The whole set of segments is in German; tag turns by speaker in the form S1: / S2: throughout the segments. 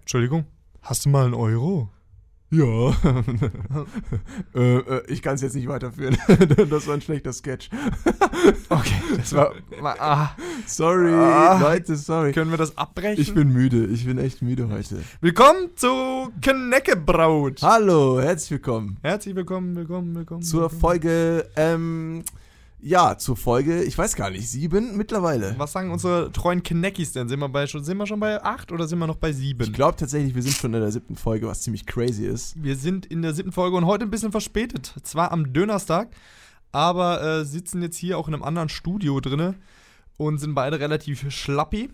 S1: Entschuldigung, hast du mal einen Euro?
S2: Ja. äh, äh, ich kann es jetzt nicht weiterführen. das war ein schlechter Sketch.
S1: Okay, das war. Ah,
S2: Sorry,
S1: Ah.
S2: Leute, sorry.
S1: können wir das abbrechen?
S2: Ich bin müde. Ich bin echt müde heute.
S1: Willkommen zu Kneckebraut.
S2: Hallo, herzlich willkommen
S1: Herzlich willkommen, willkommen, willkommen.
S2: zur
S1: willkommen.
S2: Folge, ähm, ja, zur Folge, ich weiß gar nicht, sieben mittlerweile.
S1: Was sagen unsere treuen Kneckis denn? Sind wir, bei, schon, sind wir schon bei acht oder sind wir noch bei sieben?
S2: Ich glaube tatsächlich, wir sind schon in der siebten Folge, was ziemlich crazy ist.
S1: Wir sind in der siebten Folge und heute ein bisschen verspätet. Zwar am Dönerstag, aber äh, sitzen jetzt hier auch in einem anderen Studio drinne und sind beide relativ schlappi.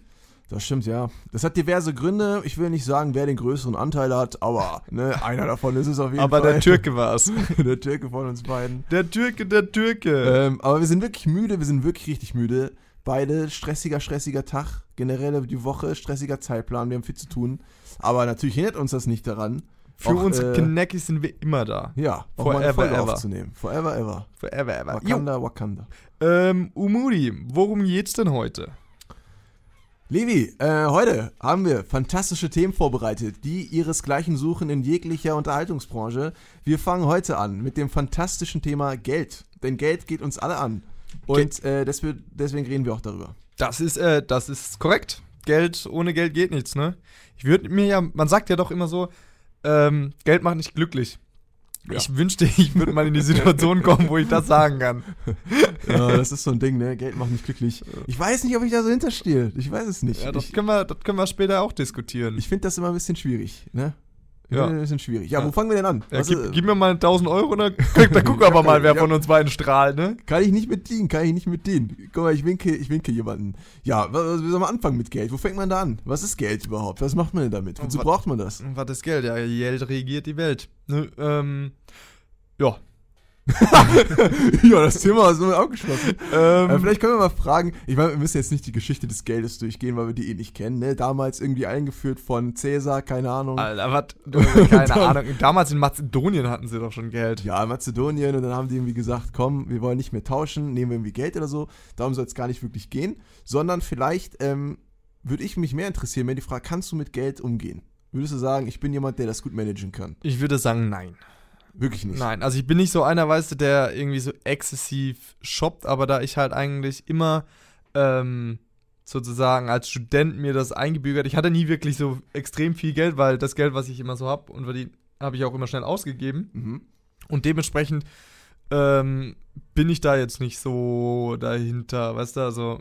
S2: Das stimmt, ja. Das hat diverse Gründe. Ich will nicht sagen, wer den größeren Anteil hat, aber ne, einer davon ist es auf jeden
S1: Aber
S2: Fall.
S1: der Türke war es.
S2: der Türke von uns beiden.
S1: Der Türke, der Türke.
S2: Ähm, aber wir sind wirklich müde, wir sind wirklich richtig müde. Beide stressiger, stressiger Tag. Generell die Woche, stressiger Zeitplan, wir haben viel zu tun. Aber natürlich hindert uns das nicht daran,
S1: Für
S2: auch,
S1: uns
S2: äh,
S1: Kneckis sind wir immer da.
S2: ja,
S1: Forever ever.
S2: aufzunehmen. Forever, ever.
S1: Forever, ever. Jo.
S2: Wakanda, Wakanda.
S1: Ähm, Umudi, worum geht's denn heute?
S2: Levi, äh, heute haben wir fantastische Themen vorbereitet, die ihresgleichen suchen in jeglicher Unterhaltungsbranche. Wir fangen heute an mit dem fantastischen Thema Geld. Denn Geld geht uns alle an. Und äh, deswegen, deswegen reden wir auch darüber.
S1: Das ist, äh, das ist korrekt. Geld, ohne Geld geht nichts, ne? Ich würde mir ja, man sagt ja doch immer so, ähm, Geld macht nicht glücklich.
S2: Ja.
S1: Ich wünschte, ich würde mal in die Situation kommen, wo ich das sagen kann.
S2: Ja, das ist so ein Ding, ne? Geld macht mich glücklich. Ich weiß nicht, ob ich da so hinterstehe. Ich weiß es nicht.
S1: Ja, das
S2: ich
S1: können wir, das können wir später auch diskutieren.
S2: ich finde das immer ein bisschen schwierig, ne?
S1: Ja.
S2: Ein bisschen schwierig. Ja,
S1: Ja.
S2: wo fangen wir denn an?
S1: ja,
S2: Was,
S1: gib,
S2: äh,
S1: gib mir mal 1000 Euro, dann, dann gucken wir aber mal, wer von uns beiden strahlt, ne?
S2: Kann ich nicht mit dienen, kann ich nicht mit dienen. Guck mal, ich winke, ich winke jemanden. Ja, was, wie soll man anfangen mit Geld? Wo fängt man da an? Was ist Geld überhaupt? Was macht man denn damit? Wozu
S1: Was-
S2: braucht man das?
S1: Was ist Geld? Ja, Geld regiert die Welt. Ne, ähm, ja.
S2: ja, das Thema ist nur abgeschlossen.
S1: Ähm,
S2: Äh, vielleicht können wir mal fragen, ich meine, wir müssen jetzt nicht die Geschichte des Geldes durchgehen, weil wir die eh nicht kennen, ne? Damals irgendwie eingeführt von Cäsar, keine Ahnung.
S1: Alter, was? Keine
S2: Dann-
S1: Ahnung. Damals in Mazedonien hatten sie doch schon Geld.
S2: Ja, Mazedonien und dann haben die irgendwie gesagt, komm, wir wollen nicht mehr tauschen, nehmen wir irgendwie Geld oder so. Darum soll es gar nicht wirklich gehen, sondern vielleicht ähm, würde ich mich mehr interessieren, wenn die Frage, kannst du mit Geld umgehen? Würdest du sagen, ich bin jemand, der das gut managen kann?
S1: Ich würde sagen, nein.
S2: Wirklich nicht.
S1: Nein, also ich bin nicht so einer, weißt du, der irgendwie so exzessiv shoppt, aber da ich halt eigentlich immer ähm, sozusagen als Student mir das eingebürgert, ich hatte nie wirklich so extrem viel Geld, weil das Geld, was ich immer so habe und verdient, habe ich auch immer schnell ausgegeben.
S2: Mhm.
S1: Und dementsprechend ähm, bin ich da jetzt nicht so dahinter, weißt du, also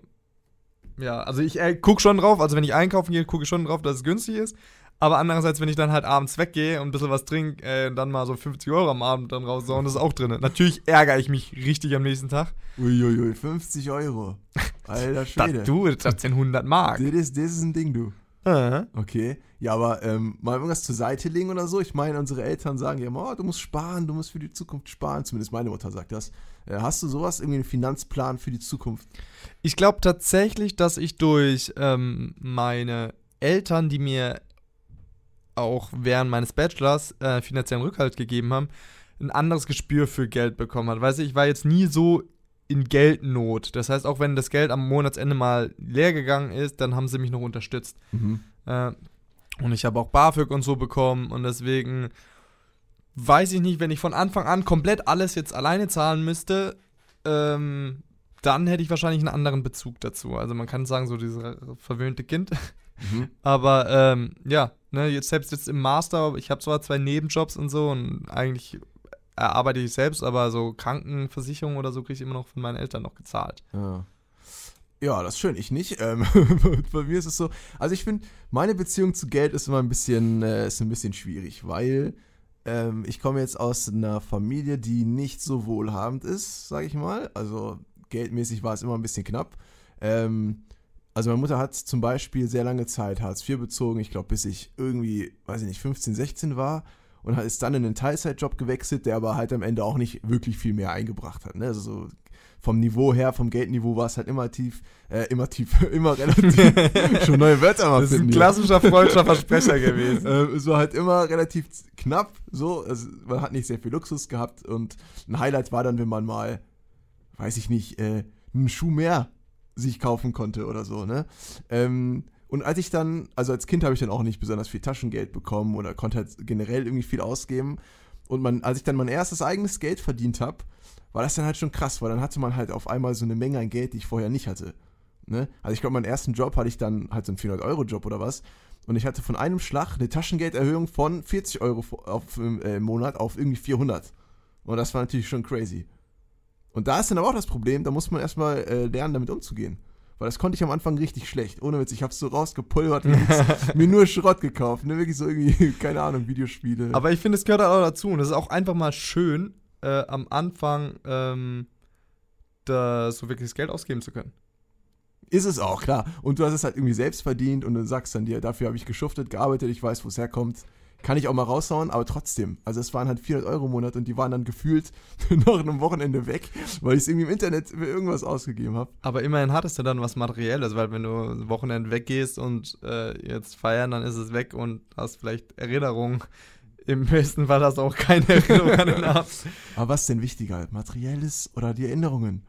S1: ja, also ich äh, guck schon drauf, also wenn ich einkaufen gehe, gucke ich schon drauf, dass es günstig ist. Aber andererseits, wenn ich dann halt abends weggehe und ein bisschen was trinke, äh, dann mal so 50 Euro am Abend dann raussauen, das ist auch drin. Natürlich ärgere ich mich richtig am nächsten Tag.
S2: Uiuiui, 50 Euro. Alter
S1: Das,
S2: Schwede.
S1: du, das sind 100 Mark.
S2: Das ist, das ist ein Ding, du.
S1: Äh.
S2: Okay. Ja, aber ähm, mal irgendwas zur Seite legen oder so. Ich meine, unsere Eltern sagen ja immer, oh, du musst sparen, du musst für die Zukunft sparen. Zumindest meine Mutter sagt das. Äh, hast du sowas, irgendwie einen Finanzplan für die Zukunft?
S1: Ich glaube tatsächlich, dass ich durch ähm, meine Eltern, die mir auch während meines Bachelors äh, finanziellen Rückhalt gegeben haben, ein anderes Gespür für Geld bekommen hat. Weißt du, ich war jetzt nie so in Geldnot. Das heißt, auch wenn das Geld am Monatsende mal leer gegangen ist, dann haben sie mich noch unterstützt. Äh, und ich habe auch BAföG und so bekommen und deswegen weiß ich nicht, wenn ich von Anfang an komplett alles jetzt alleine zahlen müsste, ähm, dann hätte ich wahrscheinlich einen anderen Bezug dazu. Also man kann sagen, so dieses verwöhnte Kind.
S2: Mhm.
S1: Aber ähm, ja, ne, jetzt selbst jetzt im Master, ich habe zwar zwei Nebenjobs und so und eigentlich erarbeite ich selbst, aber so Krankenversicherung oder so kriege ich immer noch von meinen Eltern noch gezahlt.
S2: Ja. Ja, das ist schön. Ich nicht. Ähm, bei mir ist es so. Also ich finde, meine Beziehung zu Geld ist immer ein bisschen, äh, ist ein bisschen schwierig, weil ähm, ich komme jetzt aus einer Familie, die nicht so wohlhabend ist, sage ich mal. Also geldmäßig war es immer ein bisschen knapp. Ähm, also meine Mutter hat zum Beispiel sehr lange Zeit Hartz IV bezogen, ich glaube bis ich irgendwie, weiß ich nicht, 15, 16 war und hat- ist dann in einen Teilzeitjob gewechselt, der aber halt am Ende auch nicht wirklich viel mehr eingebracht hat. Ne? Also so vom Niveau her, vom Geldniveau war es halt immer tief, äh, immer tief, immer relativ, schon neue Wörter mal
S1: Das ist ein
S2: hier.
S1: klassischer freudscher Versprecher gewesen.
S2: Ähm, es war halt immer relativ knapp, so, also man hat nicht sehr viel Luxus gehabt und ein Highlight war dann, wenn man mal, weiß ich nicht, äh, einen Schuh mehr sich kaufen konnte oder so, ne? Ähm, Und als ich dann, also als Kind habe ich dann auch nicht besonders viel Taschengeld bekommen oder konnte halt generell irgendwie viel ausgeben. Und man, als ich dann mein erstes eigenes Geld verdient habe, war das dann halt schon krass, weil dann hatte man halt auf einmal so eine Menge an Geld, die ich vorher nicht hatte. Ne? Also ich glaube, meinen ersten Job hatte ich dann halt so einen 400-Euro-Job oder was. Und ich hatte von einem Schlag eine Taschengelderhöhung von 40 Euro auf, äh, im Monat auf irgendwie 400. Und das war natürlich schon crazy. Und da ist dann aber auch das Problem, da muss man erstmal äh, lernen, damit umzugehen. Weil das konnte ich am Anfang richtig schlecht. Ohne Witz, ich hab's so rausgepulvert und mir nur Schrott gekauft. Ne? Wirklich so irgendwie, keine Ahnung, Videospiele.
S1: Aber ich finde, es gehört auch dazu. Und es ist auch einfach mal schön, äh, am Anfang ähm, da so wirklich das Geld ausgeben zu können.
S2: Ist es auch, klar. Und du hast es halt irgendwie selbst verdient und du sagst dann dir, dafür habe ich geschuftet, gearbeitet, ich weiß, wo es herkommt. Kann ich auch mal raushauen, aber trotzdem. Also es waren halt 400 Euro im Monat und die waren dann gefühlt nach einem Wochenende weg, weil ich es irgendwie im Internet für irgendwas ausgegeben habe.
S1: Aber immerhin hattest du dann was Materielles, weil wenn du Wochenende weggehst und äh, jetzt feiern, dann ist es weg und hast vielleicht Erinnerungen. Im besten Fall hast du auch keine Erinnerung an den Abend.
S2: Aber was ist denn wichtiger, materielles oder die Erinnerungen?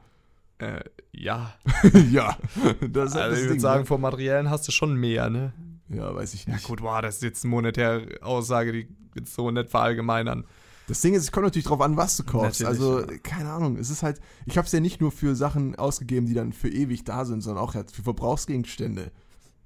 S1: Äh, ja.
S2: ja. Das ist halt
S1: Also
S2: das
S1: ich würde sagen,
S2: ne?
S1: vom Materiellen hast du schon mehr, ne?
S2: Ja, weiß ich
S1: Ja
S2: nicht.
S1: gut, boah, das ist jetzt eine monetäre Aussage, die jetzt so nicht verallgemeinern.
S2: Das Ding ist, es kommt natürlich drauf an, was du kaufst.
S1: Natürlich,
S2: also,
S1: ja.
S2: keine Ahnung, es ist halt, ich habe es ja nicht nur für Sachen ausgegeben, die dann für ewig da sind, sondern auch halt für Verbrauchsgegenstände.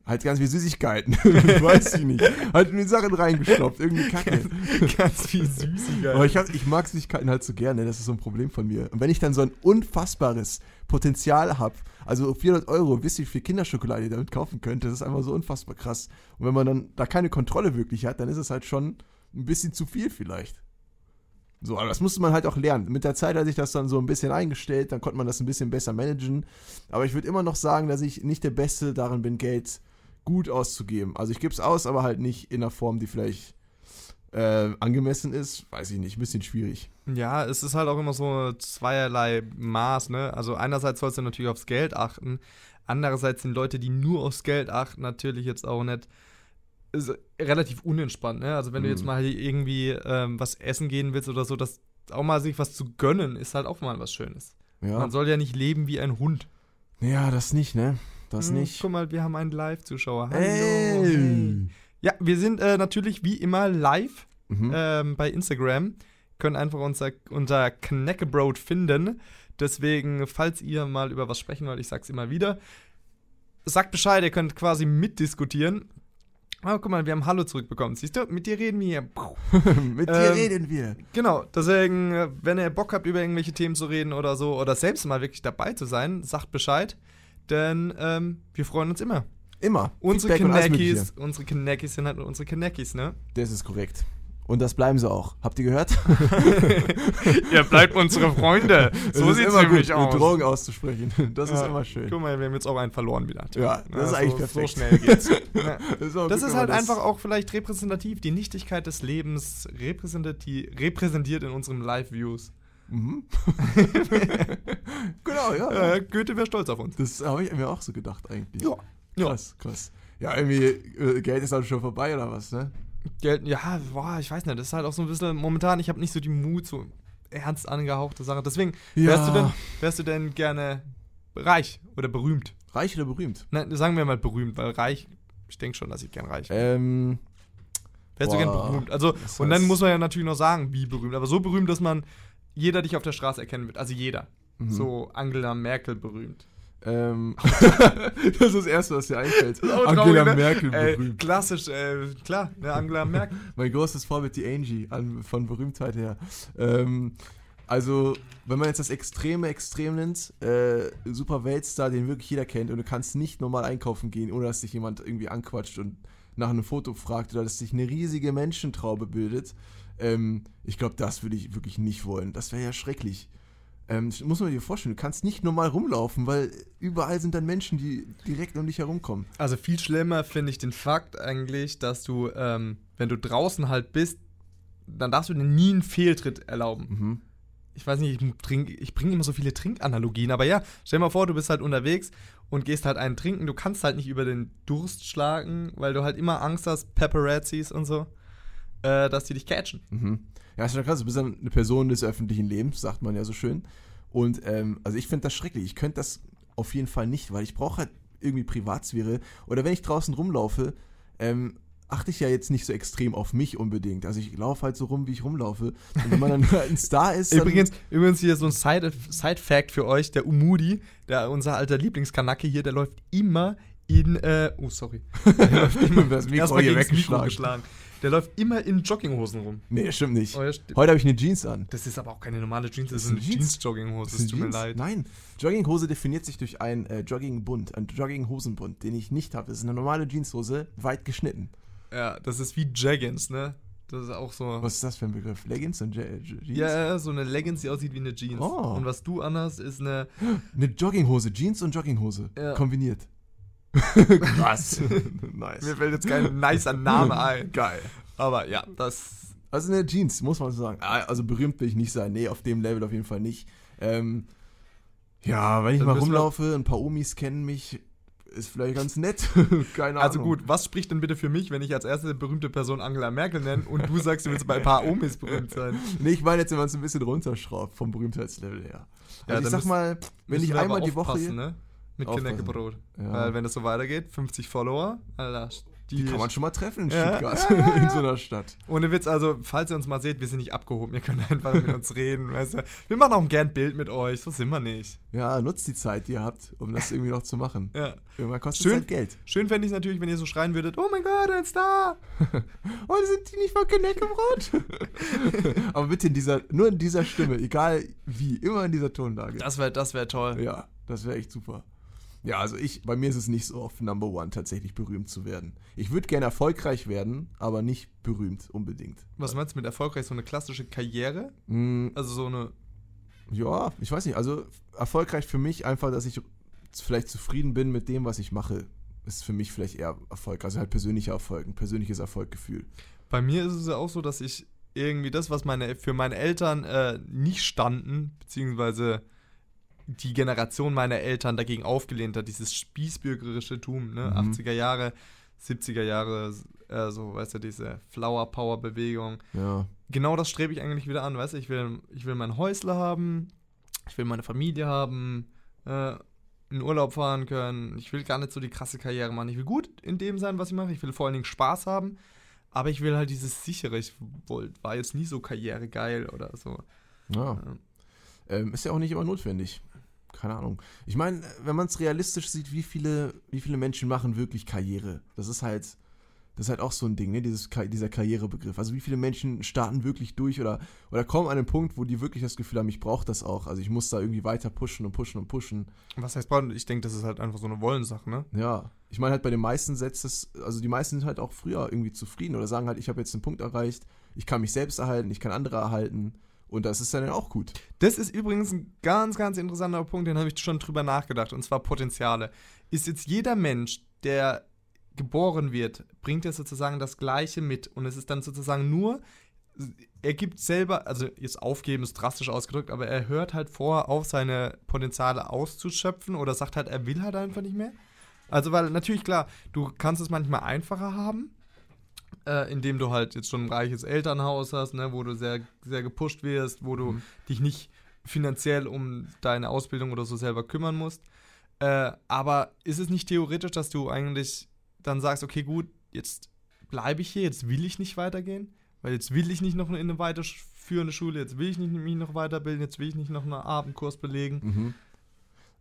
S2: Halt ganz wie Süßigkeiten. Weiß ich nicht. Halt in die Sachen reingestopft, irgendwie Kacke.
S1: Ganz viel Süßigkeit.
S2: Aber ich, hab, ich mag Süßigkeiten halt so gerne, das ist so ein Problem von mir. Und wenn ich dann so ein unfassbares Potenzial habe, also 400 Euro, wisst ihr, wie viel Kinderschokolade ihr damit kaufen könnt, das ist einfach so unfassbar krass. Und wenn man dann da keine Kontrolle wirklich hat, dann ist es halt schon ein bisschen zu viel vielleicht. So, aber das musste man halt auch lernen. Mit der Zeit hat sich das dann so ein bisschen eingestellt, dann konnte man das ein bisschen besser managen. Aber ich würde immer noch sagen, dass ich nicht der Beste darin bin, Geld gut auszugeben. Also ich gebe es aus, aber halt nicht in einer Form, die vielleicht äh, angemessen ist. Weiß ich nicht, ein bisschen schwierig.
S1: Ja, es ist halt auch immer so zweierlei Maß, ne? Also einerseits sollst du natürlich aufs Geld achten, andererseits sind Leute, die nur aufs Geld achten, natürlich jetzt auch nicht relativ unentspannt, ne? Also wenn du jetzt
S2: Mhm.
S1: mal irgendwie ähm, was essen gehen willst oder so, das auch mal sich was zu gönnen, ist halt auch mal was Schönes.
S2: Ja,
S1: Man soll ja nicht leben wie ein Hund.
S2: ja das nicht, ne? Das
S1: Hm,
S2: nicht.
S1: Guck mal, wir haben einen Live-Zuschauer. Hallo.
S2: Ey.
S1: Ja, wir sind äh, natürlich wie immer live
S2: Mhm.
S1: ähm, bei Instagram. Können einfach unser, unser Kneckebrot finden. Deswegen, falls ihr mal über was sprechen wollt, ich sag's immer wieder, sagt Bescheid, ihr könnt quasi mitdiskutieren. Oh, guck mal, wir haben Hallo zurückbekommen. Siehst du, mit dir reden wir hier.
S2: Mit dir
S1: ähm,
S2: reden wir.
S1: Genau, deswegen, äh, wenn ihr Bock habt, über irgendwelche Themen zu reden oder so, oder selbst mal wirklich dabei zu sein, sagt Bescheid. Denn ähm, wir freuen uns immer.
S2: Immer.
S1: Unsere
S2: Mögliche.
S1: unsere Knackis sind halt unsere Knackis, ne?
S2: Das ist korrekt. Und das bleiben sie auch. Habt ihr gehört?
S1: Ihr bleibt unsere Freunde.
S2: Es ist immer gut, Drogen auszusprechen. Das ist
S1: Ja.
S2: immer schön.
S1: Guck mal, wir haben jetzt auch einen verloren wieder.
S2: Ja, das ist eigentlich
S1: so,
S2: perfekt.
S1: So schnell geht's. Ja.
S2: Das ist,
S1: Das ist halt
S2: man
S1: einfach auch vielleicht repräsentativ, die Nichtigkeit des Lebens repräsentiert in unserem Live-Views.
S2: Mhm. genau, ja. ja.
S1: Äh, Goethe wäre stolz auf uns.
S2: Das habe ich mir auch so gedacht eigentlich.
S1: Ja. Ja.
S2: Krass, krass. Ja, irgendwie, äh, Geld ist halt schon vorbei oder was, ne?
S1: Geld, ja, boah, ich weiß nicht, das ist halt auch so ein bisschen, momentan, ich habe nicht so die Mut, so ernst angehauchte Sachen. Deswegen, wärst, du denn, wärst du denn gerne reich oder berühmt?
S2: Reich oder berühmt?
S1: Nein, sagen wir mal berühmt, weil reich, ich denke schon, dass ich gern reich wäre.
S2: Ähm,
S1: Wärst du gern
S2: boah,
S1: berühmt? Also,
S2: das
S1: und dann
S2: heißt-
S1: muss man ja natürlich noch sagen, wie berühmt, aber so berühmt, dass man jeder dich auf der Straße erkennen wird. Also jeder.
S2: mhm.
S1: So Angela Merkel berühmt.
S2: Ähm, das ist das Erste, was dir einfällt.
S1: auch
S2: Angela
S1: ne?
S2: Merkel berühmt.
S1: klassisch, äh, klar, ne, Angela Merkel.
S2: Mein großes Vorbild, die Angie, an, von Berühmtheit her. Ähm, also, wenn man jetzt das extreme Extrem nimmt, äh, super Weltstar, den wirklich jeder kennt und du kannst nicht normal einkaufen gehen, ohne dass dich jemand irgendwie anquatscht und nach einem Foto fragt oder dass sich eine riesige Menschentraube bildet. Ähm, ich glaube, das würde ich wirklich nicht wollen. Das wäre ja schrecklich. Ähm, muss man dir vorstellen, du kannst nicht normal rumlaufen, weil überall sind dann Menschen, die direkt um dich herumkommen.
S1: Also viel schlimmer finde ich den Fakt eigentlich, dass du, ähm, wenn du draußen halt bist, dann darfst du dir nie einen Fehltritt erlauben.
S2: Mhm.
S1: Ich weiß nicht, ich, trink, ich bringe immer so viele Trinkanalogien, aber ja, stell dir mal vor, du bist halt unterwegs und gehst halt einen trinken. Du kannst halt nicht über den Durst schlagen, weil du halt immer Angst hast, Paparazzis und so, äh, dass die dich catchen.
S2: Mhm. Ja, ist schon krass. Du bist dann eine Person des öffentlichen Lebens, sagt man ja so schön. Und ähm, also ich finde das schrecklich. Ich könnte das auf jeden Fall nicht, weil ich brauche halt irgendwie Privatsphäre. Oder wenn ich draußen rumlaufe, ähm, achte ich ja jetzt nicht so extrem auf mich unbedingt. Also ich laufe halt so rum, wie ich rumlaufe. Und wenn man dann halt ein Star ist.
S1: Übrigens, übrigens hier so ein Side- Side-Fact für euch: der Umudi, der, unser alter Lieblingskanacke hier, der läuft immer in. Äh, oh, sorry. Der läuft immer,
S2: Das Mikro hier
S1: gegen's Mikro
S2: weggeschlagen.
S1: geschlagen. Der läuft immer in Jogginghosen rum.
S2: nee, stimmt nicht.
S1: Oh, ja, stimmt.
S2: Heute habe ich eine Jeans an.
S1: Das ist aber auch keine normale Jeans, das,
S2: Das
S1: ist eine. Jeans-Jogginghose. Es tut mir leid.
S2: Nein, Jogginghose definiert sich durch einen äh, Joggingbund, einen Jogginghosenbund, den ich nicht habe. Das ist eine normale Jeanshose, weit geschnitten.
S1: Ja, das ist wie Jaggins, ne? Das ist auch so.
S2: Was ist das für ein Begriff? Leggings und Je Je Jeans?
S1: Ja, ja, so eine Leggings, die aussieht wie eine Jeans.
S2: Oh.
S1: Und was du anhast, ist eine.
S2: Eine Jogginghose, Jeans und Jogginghose.
S1: Ja.
S2: Kombiniert. Krass. nice.
S1: Mir fällt jetzt kein nicer Name ein.
S2: Geil.
S1: Aber ja, das.
S2: Also eine Jeans, muss man so sagen. Ah, Also berühmt will ich nicht sein. Nee, auf dem Level auf jeden Fall nicht. Ähm, ja, wenn ich
S1: Dann
S2: mal rumlaufe, ein paar Omis kennen mich, ist vielleicht ganz nett. Keine
S1: Also
S2: Ahnung.
S1: gut, was spricht denn bitte für mich, wenn ich als erste berühmte Person Angela Merkel nenne und du sagst, du willst bei ein paar Omis berühmt sein?
S2: Nee, ich meine jetzt, wenn man es ein bisschen runterschraubt vom Berühmtheitslevel her.
S1: Ja,
S2: Also ich
S1: dann
S2: sag mal, wenn ich einmal die Woche.
S1: ne? Mit. Knäckebrot.
S2: Ja.
S1: Weil wenn das so weitergeht, 50 Follower, Alter, die,
S2: Die kann man schon mal treffen in
S1: Ja,
S2: Stuttgart,
S1: ja, ja,
S2: in so einer Stadt.
S1: Ohne Witz, also, falls ihr uns mal seht, wir sind nicht abgehoben. Ihr könnt einfach mit uns reden, weißt du. Wir machen auch gern ein Bild mit euch, so sind wir nicht.
S2: Ja, nutzt die Zeit, die ihr habt, um das irgendwie noch zu machen.
S1: Ja.
S2: Irgendwann kostet
S1: Schön.
S2: es halt Geld.
S1: Schön fände ich es natürlich, wenn ihr so schreien würdet, oh mein Gott, ein Star!
S2: Oh, sind die nicht von Knäckebrot? Aber bitte in dieser, nur in dieser Stimme, egal wie, immer in dieser Tonlage.
S1: Das wäre das wär toll.
S2: Ja, das wäre echt super. Ja, also ich, bei mir ist es nicht so auf Number One tatsächlich berühmt zu werden. Ich würde gerne erfolgreich werden, aber nicht berühmt unbedingt.
S1: Was meinst du mit erfolgreich? So eine klassische Karriere?
S2: Mm,
S1: Also so eine.
S2: ja, ich weiß nicht. Also erfolgreich für mich einfach, dass ich vielleicht zufrieden bin mit dem, was ich mache, ist für mich vielleicht eher Erfolg. Also halt persönlicher Erfolg, ein persönliches Erfolggefühl.
S1: Bei mir ist es ja auch so, dass ich irgendwie das, was meine, für meine Eltern äh, nicht standen, beziehungsweise die Generation meiner Eltern dagegen aufgelehnt hat, dieses spießbürgerische Tum, ne?
S2: Mhm.
S1: 80er Jahre, 70er Jahre, äh, so, weißt du, diese Flower Power Bewegung.
S2: Ja.
S1: Genau das strebe ich eigentlich wieder an, weißt du, ich will, ich will mein Häusle haben, ich will meine Familie haben, äh, in Urlaub fahren können, ich will gar nicht so die krasse Karriere machen, ich will gut in dem sein, was ich mache, ich will vor allen Dingen Spaß haben, aber ich will halt dieses sichere, ich wollt, war jetzt nie so karrieregeil oder so.
S2: Ja.
S1: Ja.
S2: Ähm, ist ja auch nicht immer notwendig. Keine Ahnung. Ich meine, wenn man es realistisch sieht, wie viele, wie viele Menschen machen wirklich Karriere? Das ist halt, das ist halt auch so ein Ding, ne? Dieses, dieser Karrierebegriff. Also wie viele Menschen starten wirklich durch oder, oder kommen an den Punkt, wo die wirklich das Gefühl haben, ich brauche das auch. Also ich muss da irgendwie weiter pushen und pushen und pushen.
S1: Was heißt brauchen? Ich denke, das ist halt einfach so eine Wollensache, ne?
S2: Ja. Ich meine halt bei den meisten setzt es, also die meisten sind halt auch früher irgendwie zufrieden oder sagen halt, ich habe jetzt einen Punkt erreicht, ich kann mich selbst erhalten, ich kann andere erhalten. Und das ist dann auch gut.
S1: Das ist übrigens ein ganz, ganz interessanter Punkt, den habe ich schon drüber nachgedacht, und zwar Potenziale. Ist jetzt jeder Mensch, der geboren wird, bringt er sozusagen das Gleiche mit und es ist dann sozusagen nur, er gibt selber, also jetzt aufgeben ist drastisch ausgedrückt, aber er hört halt vor, auf seine Potenziale auszuschöpfen oder sagt halt, er will halt einfach nicht mehr. Also, weil natürlich klar, du kannst es manchmal einfacher haben, äh, indem du halt jetzt schon ein reiches Elternhaus hast, ne, wo du sehr, sehr gepusht wirst, wo du
S2: Mhm.
S1: dich nicht finanziell um deine Ausbildung oder so selber kümmern musst. Äh, aber ist es nicht theoretisch, dass du eigentlich dann sagst, okay, gut, jetzt bleibe ich hier, jetzt will ich nicht weitergehen, weil jetzt will ich nicht noch in eine weiterführende Schule, jetzt will ich nicht mich noch weiterbilden, jetzt will ich nicht noch einen Abendkurs belegen.
S2: Mhm.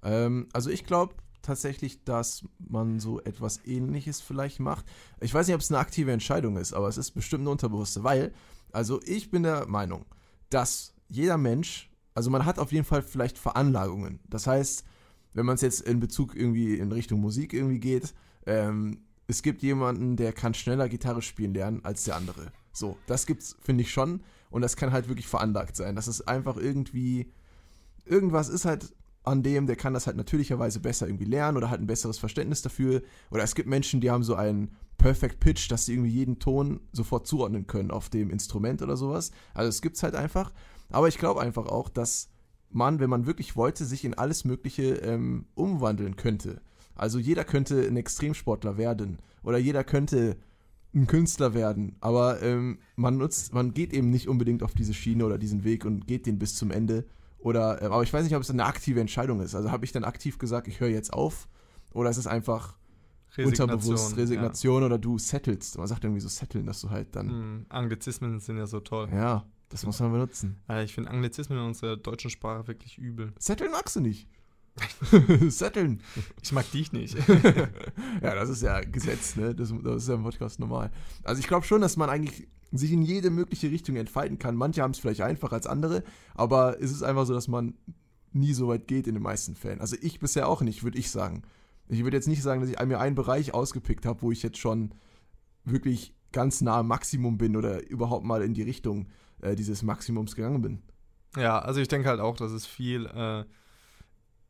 S2: Ähm, also ich glaube tatsächlich, dass man so etwas ähnliches vielleicht macht. Ich weiß nicht, ob es eine aktive Entscheidung ist, aber es ist bestimmt eine unterbewusste, weil, also ich bin der Meinung, dass jeder Mensch, also man hat auf jeden Fall vielleicht Veranlagungen. Das heißt, wenn man es jetzt in Bezug irgendwie in Richtung Musik irgendwie geht, ähm, es gibt jemanden, der kann schneller Gitarre spielen lernen als der andere. So, das gibt's, finde ich schon. Und das kann halt wirklich veranlagt sein. Das ist einfach irgendwie, irgendwas ist halt an dem, der kann das halt natürlicherweise besser irgendwie lernen oder hat ein besseres Verständnis dafür. Oder es gibt Menschen, die haben so einen Perfect Pitch, dass sie irgendwie jeden Ton sofort zuordnen können auf dem Instrument oder sowas. Also es gibt's halt einfach. Aber ich glaube einfach auch, dass man, wenn man wirklich wollte, sich in alles Mögliche ähm, umwandeln könnte. Also jeder könnte ein Extremsportler werden oder jeder könnte ein Künstler werden, aber ähm, man nutzt, man geht eben nicht unbedingt auf diese Schiene oder diesen Weg und geht den bis zum Ende. Oder, äh, aber ich weiß nicht, ob es eine aktive Entscheidung ist. Also habe ich dann aktiv gesagt, ich höre jetzt auf Oder ist es einfach
S1: Resignation,
S2: unterbewusst Resignation oder du settelst? Man sagt irgendwie so setteln, dass du halt dann.
S1: Ja. Hm, Anglizismen sind ja so toll.
S2: Ja, das muss man benutzen.
S1: Äh, Ich finde Anglizismen in unserer deutschen Sprache wirklich übel.
S2: Setteln magst du nicht. setteln.
S1: Ich mag dich nicht.
S2: Ja, das ist ja Gesetz, ne? Das, das ist ja im Podcast normal. Also ich glaube schon, dass man eigentlich sich in jede mögliche Richtung entfalten kann. Manche haben es vielleicht einfacher als andere, aber es ist einfach so, dass man nie so weit geht in den meisten Fällen. Also ich bisher auch nicht, würde ich sagen. Ich würde jetzt nicht sagen, dass ich mir einen Bereich ausgepickt habe, wo ich jetzt schon wirklich ganz nah am Maximum bin oder überhaupt mal in die Richtung äh, dieses Maximums gegangen bin.
S1: Ja, also ich denke halt auch, dass es viel, äh,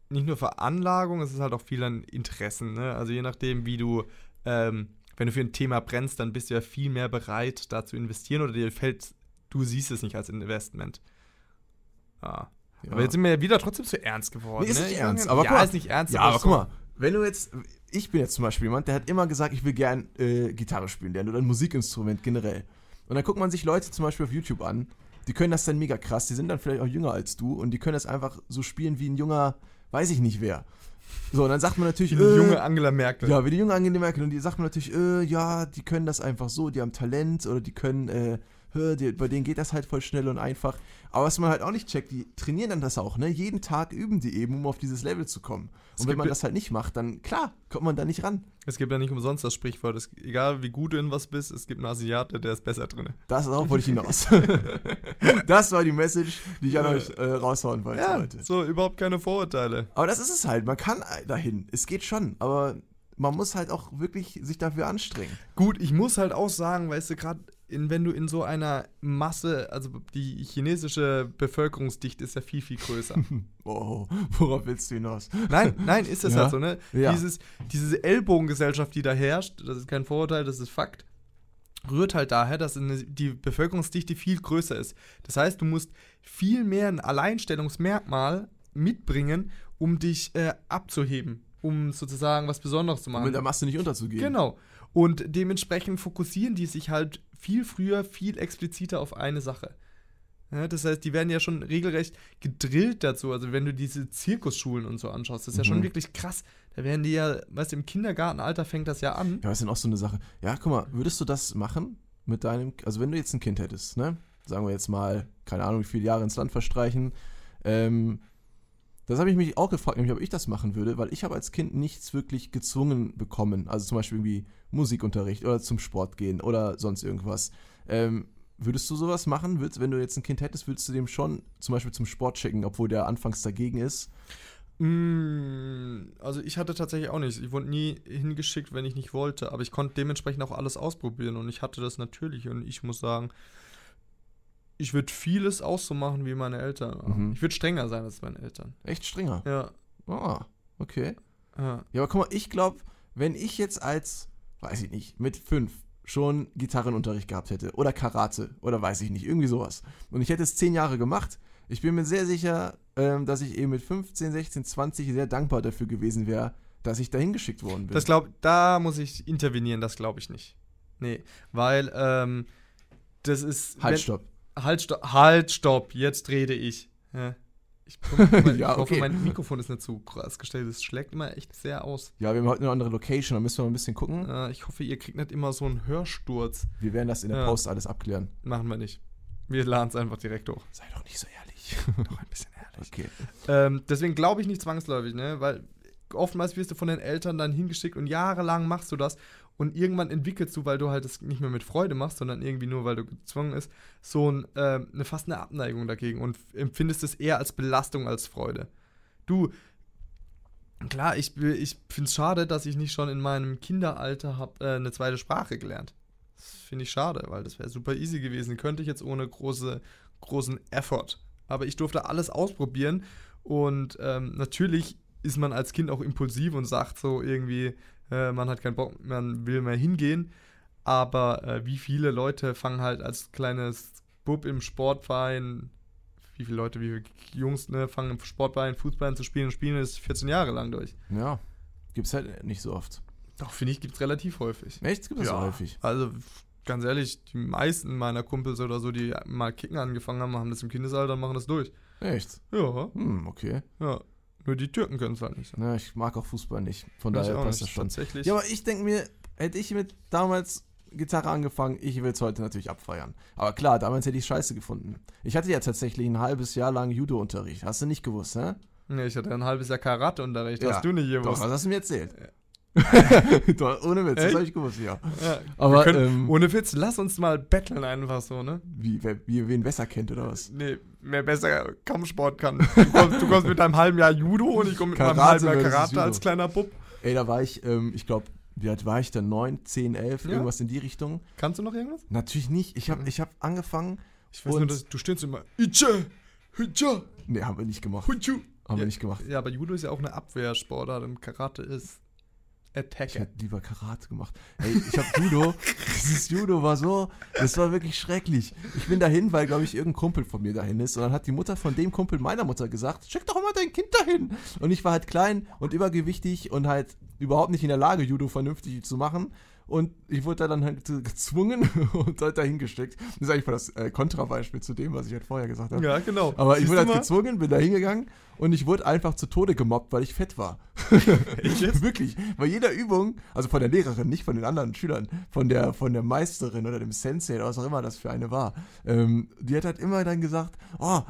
S1: nicht nur Veranlagung, es ist halt auch viel an Interessen. Ne? Also je nachdem, wie du, ähm, wenn du für ein Thema brennst, dann bist du ja viel mehr bereit, da zu investieren oder dir fällt, du siehst es nicht als Investment. Ja.
S2: Ja.
S1: Aber jetzt sind wir ja wieder trotzdem zu ernst geworden.
S2: Nee, ist
S1: ne?
S2: nicht
S1: Ich
S2: ernst, aber
S1: ja,
S2: guck mal.
S1: ist nicht ernst.
S2: Ja, aber
S1: so-
S2: guck mal, wenn du jetzt, ich bin jetzt zum Beispiel jemand, der hat immer gesagt, ich will gern äh, Gitarre spielen lernen oder ein Musikinstrument generell. Und dann guckt man sich Leute zum Beispiel auf YouTube an, die können das dann mega krass, die sind dann vielleicht auch jünger als du und die können das einfach so spielen wie ein junger, weiß ich nicht wer. So, und dann sagt man natürlich,
S1: Die
S2: äh,
S1: junge Angela Merkel.
S2: ja, wie die junge Angela Merkel. Und die sagt man natürlich, äh, ja, die können das einfach so, die haben Talent oder die können, äh, bei denen geht das halt voll schnell und einfach. Aber was man halt auch nicht checkt, die trainieren dann das auch, ne? Jeden Tag üben die eben, um auf dieses Level zu kommen.
S1: Es
S2: Und wenn man das halt nicht macht, dann klar, kommt man da nicht ran.
S1: Es gibt ja nicht umsonst das Sprichwort, es, egal wie gut du in was bist, es gibt einen Asiate, der ist besser drin.
S2: Das ist auch, wollte ich hinaus. das war die Message, die ich an euch äh, raushauen wollte
S1: Ja,
S2: heute.
S1: so überhaupt keine Vorurteile.
S2: Aber das ist es halt, man kann dahin. Es geht schon, aber man muss halt auch wirklich sich dafür anstrengen.
S1: Gut, ich muss halt auch sagen, weißt du, gerade wenn du in so einer Masse, also die chinesische Bevölkerungsdichte ist ja viel, viel größer.
S2: Oh, worauf willst du hinaus?
S1: nein, nein, ist das
S2: Ja.
S1: halt so, ne?
S2: Ja.
S1: Dieses, diese Ellbogengesellschaft, die da herrscht, das ist kein Vorurteil, das ist Fakt, rührt halt daher, dass die Bevölkerungsdichte viel größer ist. Das heißt, du musst viel mehr ein Alleinstellungsmerkmal mitbringen, um dich äh, abzuheben, um sozusagen was Besonderes zu
S2: Um
S1: machen.
S2: mit der Masse nicht unterzugehen.
S1: Genau. Und dementsprechend fokussieren die sich halt viel früher, viel expliziter auf eine Sache. Ja, das heißt, die werden ja schon regelrecht gedrillt dazu. Also wenn du diese Zirkusschulen und so anschaust, das ist ja schon
S2: Mhm.
S1: wirklich krass. Da werden die ja, weißt du, im Kindergartenalter fängt das ja an.
S2: Ja, ist denn auch so eine Sache? Ja, guck mal, würdest du das machen mit deinem, also wenn du jetzt ein Kind hättest, ne? Sagen wir jetzt mal, keine Ahnung, wie viele Jahre ins Land verstreichen. Ähm, das habe ich mich auch gefragt, nämlich ob ich das machen würde, weil ich habe als Kind nichts wirklich gezwungen bekommen. Also zum Beispiel irgendwie Musikunterricht oder zum Sport gehen oder sonst irgendwas. Ähm, würdest du sowas machen? Würdest, wenn du jetzt ein Kind hättest, würdest du dem schon zum Beispiel zum Sport schicken, obwohl der anfangs dagegen ist?
S1: Mm, Also ich hatte tatsächlich auch nicht. Ich wurde nie hingeschickt, wenn ich nicht wollte. Aber ich konnte dementsprechend auch alles ausprobieren und ich hatte das natürlich. Und ich muss sagen, ich würde vieles auch so machen wie meine Eltern.
S2: Mhm.
S1: Ich würde strenger sein als meine Eltern.
S2: Echt strenger.
S1: Ja.
S2: Ah, okay.
S1: ja.
S2: Ja, aber guck mal, ich glaube, wenn ich jetzt als, weiß ich nicht, mit fünf schon Gitarrenunterricht gehabt hätte oder Karate oder weiß ich nicht, irgendwie sowas und ich hätte es zehn Jahre gemacht, ich bin mir sehr sicher, ähm, dass ich eben mit 15, 16, 20 sehr dankbar dafür gewesen wäre, dass ich dahin geschickt worden bin.
S1: Das glaub, da muss ich intervenieren, das glaube ich nicht. Nee, weil ähm, das ist.
S2: halt, stopp.
S1: Halt, stopp, halt, stopp, jetzt rede ich. Ja. Ich, hoffe, ich
S2: Ja,
S1: hoffe,
S2: okay.
S1: mein Mikrofon ist nicht zu krass gestellt. Es schlägt immer echt sehr aus.
S2: Ja, wir haben heute eine andere Location, da müssen wir mal ein bisschen gucken.
S1: Äh, ich hoffe, ihr kriegt nicht immer so einen Hörsturz.
S2: Wir werden das in der. Post alles abklären.
S1: Machen wir nicht. Wir laden es einfach direkt hoch.
S2: Sei doch nicht so ehrlich.
S1: Noch ein bisschen ehrlich.
S2: Okay.
S1: Ähm, deswegen glaube ich nicht zwangsläufig, ne? Weil oftmals wirst du von den Eltern dann hingeschickt und jahrelang machst du das und irgendwann entwickelst du, weil du halt das nicht mehr mit Freude machst, sondern irgendwie nur, weil du gezwungen ist, so ein, ähm, eine fast eine Abneigung dagegen und empfindest es eher als Belastung als Freude. Du, klar, ich, ich finde es schade, dass ich nicht schon in meinem Kinderalter habe äh, eine zweite Sprache gelernt. Das finde ich schade, weil das wäre super easy gewesen. Könnte ich jetzt ohne große, großen Effort. Aber ich durfte alles ausprobieren und ähm, natürlich ist man als Kind auch impulsiv und sagt so irgendwie, äh, man hat keinen Bock, man will mehr hingehen. Aber äh, wie viele Leute fangen halt als kleines Bub im Sportverein, wie viele Leute, wie viele Jungs ne, fangen im Sportverein Fußball zu spielen und spielen es 14 Jahre lang durch.
S2: Ja, gibt's halt nicht so oft.
S1: Doch, finde ich, gibt es relativ häufig.
S2: Echt? Gibt es so häufig?
S1: Also ganz ehrlich, die meisten meiner Kumpels oder so, die mal Kicken angefangen haben, haben das im Kindesalter und machen das durch.
S2: Echt?
S1: Ja,
S2: Hm, okay.
S1: ja. Nur die Türken können es halt nicht.
S2: Na, ich mag auch Fußball nicht. Von
S1: Ich
S2: daher passt das schon.
S1: Tatsächlich.
S2: Ja, aber ich denke mir, hätte ich mit damals Gitarre angefangen, ich will es heute natürlich abfeiern. Aber klar, damals hätte ich scheiße gefunden. Ich hatte ja tatsächlich ein halbes Jahr lang Judo-Unterricht. Hast du nicht gewusst, ne?
S1: nee, ich hatte ein halbes Jahr Karate-Unterricht.
S2: Ja,
S1: Hast du nicht
S2: Doch,
S1: gewusst?
S2: was hast du mir erzählt? Ohne Witz, das
S1: Echt?
S2: habe ich gewusst, ja.
S1: Ja.
S2: Aber,
S1: Wir können,
S2: ähm,
S1: ohne Witz, lass uns mal betteln einfach so, ne?
S2: Wie, wer, wie wen besser kennt oder was?
S1: Nee, wer besser Kampfsport kann. Du kommst, du kommst mit deinem halben Jahr Judo und ich komme mit meinem halben Jahr Karate als kleiner Bub.
S2: Ey, da war ich, ähm, ich glaube, wie alt war ich da? 9, 10, 11,
S1: Ja.
S2: irgendwas in die Richtung.
S1: Kannst du noch irgendwas?
S2: Natürlich nicht. Ich habe
S1: Mhm.
S2: ich hab angefangen.
S1: Ich weiß nur, dass du stehst immer. Iche, Iche,
S2: Nee, haben wir nicht gemacht.
S1: Huchu.
S2: Haben wir
S1: Ja.
S2: nicht gemacht.
S1: Ja, aber Judo ist ja auch eine Abwehrsportart und Karate ist
S2: Ich
S1: Attacke.
S2: hätte lieber Karate gemacht. Ey, ich habe Judo. dieses Judo war so, das war wirklich schrecklich. Ich bin dahin, weil, glaube ich, irgendein Kumpel von mir dahin ist. Und dann hat die Mutter von dem Kumpel meiner Mutter gesagt, schick doch mal dein Kind dahin. Und ich war halt klein und übergewichtig und halt überhaupt nicht in der Lage, Judo vernünftig zu machen. Und ich wurde da dann halt gezwungen und halt dahin gesteckt. Das ist eigentlich mal das äh, Kontrabeispiel zu dem, was ich halt vorher gesagt habe.
S1: Ja, genau.
S2: Aber ich
S1: Siehst
S2: wurde
S1: du
S2: halt
S1: mal?
S2: gezwungen, bin da hingegangen und ich wurde einfach zu Tode gemobbt, weil ich fett war.
S1: Echt jetzt?
S2: Wirklich. Bei jeder Übung, also von der Lehrerin, nicht von den anderen Schülern, von der, von der Meisterin oder dem Sensei oder was auch immer das für eine war, ähm, die hat halt immer dann gesagt, oh,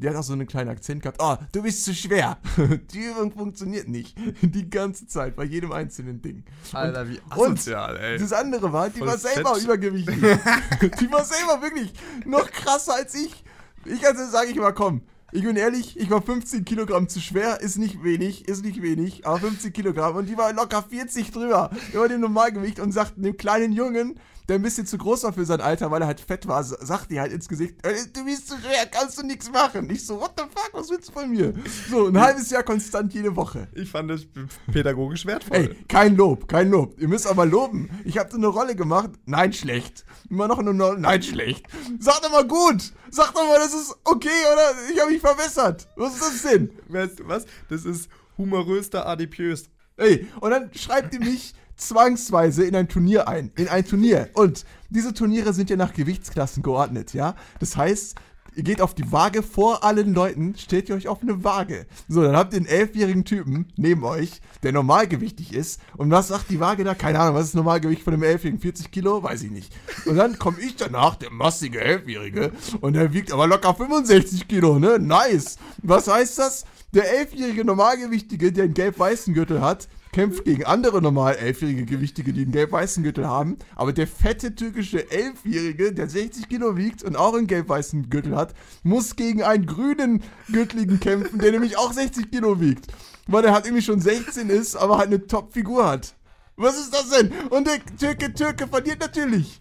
S2: die hat auch so einen kleinen Akzent gehabt, oh, du bist zu schwer. Die Übung funktioniert nicht. Die ganze Zeit, bei jedem einzelnen Ding.
S1: Alter, wie
S2: und
S1: asozial, ey.
S2: Das andere war, die
S1: Voll
S2: war selber
S1: fett.
S2: übergewichtig. die war selber wirklich noch krasser als ich. Ich also sage ich mal, komm, ich bin ehrlich, ich war 15 Kilogramm zu schwer, ist nicht wenig, ist nicht wenig, aber 15 Kilogramm und die war locker 40 drüber über dem Normalgewicht und sagt dem kleinen Jungen, der ein bisschen zu groß war für sein Alter, weil er halt fett war, sagt die halt ins Gesicht, äh, du bist zu schwer, kannst du nichts machen. Ich so, what the fuck, was willst du von mir? So, ein halbes Jahr konstant jede Woche.
S1: Ich fand das pädagogisch wertvoll.
S2: Ey, kein Lob, kein Lob. Ihr müsst aber loben. Ich habe so eine Rolle gemacht. Nein, schlecht. Immer noch eine Rolle. Nein, schlecht. Sag doch mal gut. Sag doch mal, das ist okay oder ich habe mich verbessert. Was ist das denn?
S1: Weißt du was? Das ist humoröster adipiös.
S2: Ey, und dann schreibt ihr mich zwangsweise in ein Turnier ein. In ein Turnier. Und diese Turniere sind ja nach Gewichtsklassen geordnet, ja? Das heißt, ihr geht auf die Waage vor allen Leuten, stellt ihr euch auf eine Waage. So, dann habt ihr einen elfjährigen Typen neben euch, der normalgewichtig ist. Und was sagt die Waage da? Keine Ahnung, was ist Normalgewicht von einem Elfjährigen? 40 Kilo? Weiß ich nicht. Und dann komme ich danach, der massige Elfjährige, und der wiegt aber locker 65 Kilo, ne? Nice. Was heißt das? Der elfjährige Normalgewichtige, der einen gelb-weißen Gürtel hat, kämpft gegen andere normal elfjährige Gewichtige, die einen gelb-weißen Gürtel haben. Aber der fette türkische Elfjährige, der 60 Kilo wiegt und auch einen gelb-weißen Gürtel hat, muss gegen einen grünen Gürtligen kämpfen, der nämlich auch 60 Kilo wiegt. Weil der halt irgendwie schon 16 ist, aber halt eine Top-Figur hat. Was ist das denn? Und der Türke Türke verliert natürlich.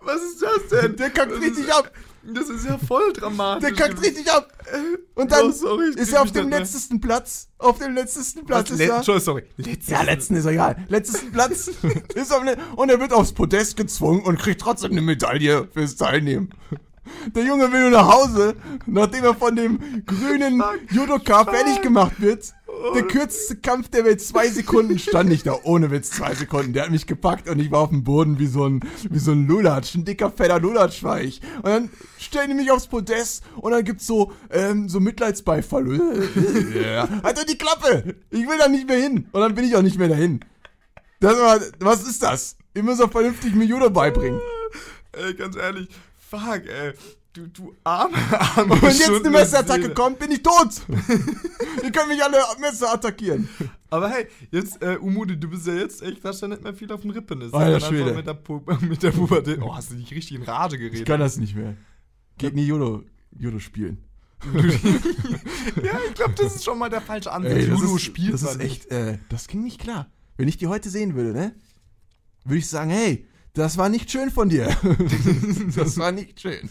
S1: Was ist das denn?
S2: Der kackt richtig ab.
S1: Das ist ja voll dramatisch.
S2: Der kackt richtig ab. Und dann
S1: Oh, sorry,
S2: ist er auf dem letztesten Platz. Auf dem letztesten Platz
S1: Was,
S2: ist er.
S1: Entschuldigung, sorry. Letztes.
S2: Ja, letzten ist egal. Letzten Platz ist ne und er wird aufs Podest gezwungen und kriegt trotzdem eine Medaille fürs Teilnehmen. Der Junge will nur nach Hause, nachdem er von dem grünen Judoka fertig gemacht wird. Der kürzeste Kampf der Welt, zwei Sekunden stand ich da, ohne Witz, zwei Sekunden. Der hat mich gepackt und ich war auf dem Boden wie so ein, wie so ein Lulatsch, ein dicker, fetter Lulatsch war ich. Und dann stellen die mich aufs Podest und dann gibt's so, ähm, so Mitleidsbeifall. ja. Halt doch die Klappe! Ich will da nicht mehr hin. Und dann bin ich auch nicht mehr dahin. Das war, was ist das? Ihr müsst auch vernünftig mir Judo beibringen.
S1: Ey, ganz ehrlich. Fuck, ey. Du, du arme, arme
S2: Und wenn jetzt eine Messerattacke kommt, bin ich tot. Ihr könnt mich alle Messer attackieren.
S1: Aber hey, jetzt, äh, Umudi, du bist ja jetzt echt, ja nicht mehr viel auf den Rippen. Ist
S2: Alter
S1: ja
S2: Schwede.
S1: Mit der, Pu mit der Pubertät. Oh, hast du dich richtig in Rage geredet?
S2: das nicht mehr. Geht nie Judo, Judo spielen.
S1: ja, ich glaube, das ist schon mal der falsche Ansatz.
S2: Ey,
S1: Judo
S2: ist,
S1: spielt
S2: das ist echt, äh, das ging nicht klar. Wenn ich die heute sehen würde, ne? Würde ich sagen, hey, das war nicht schön von dir. das war nicht schön.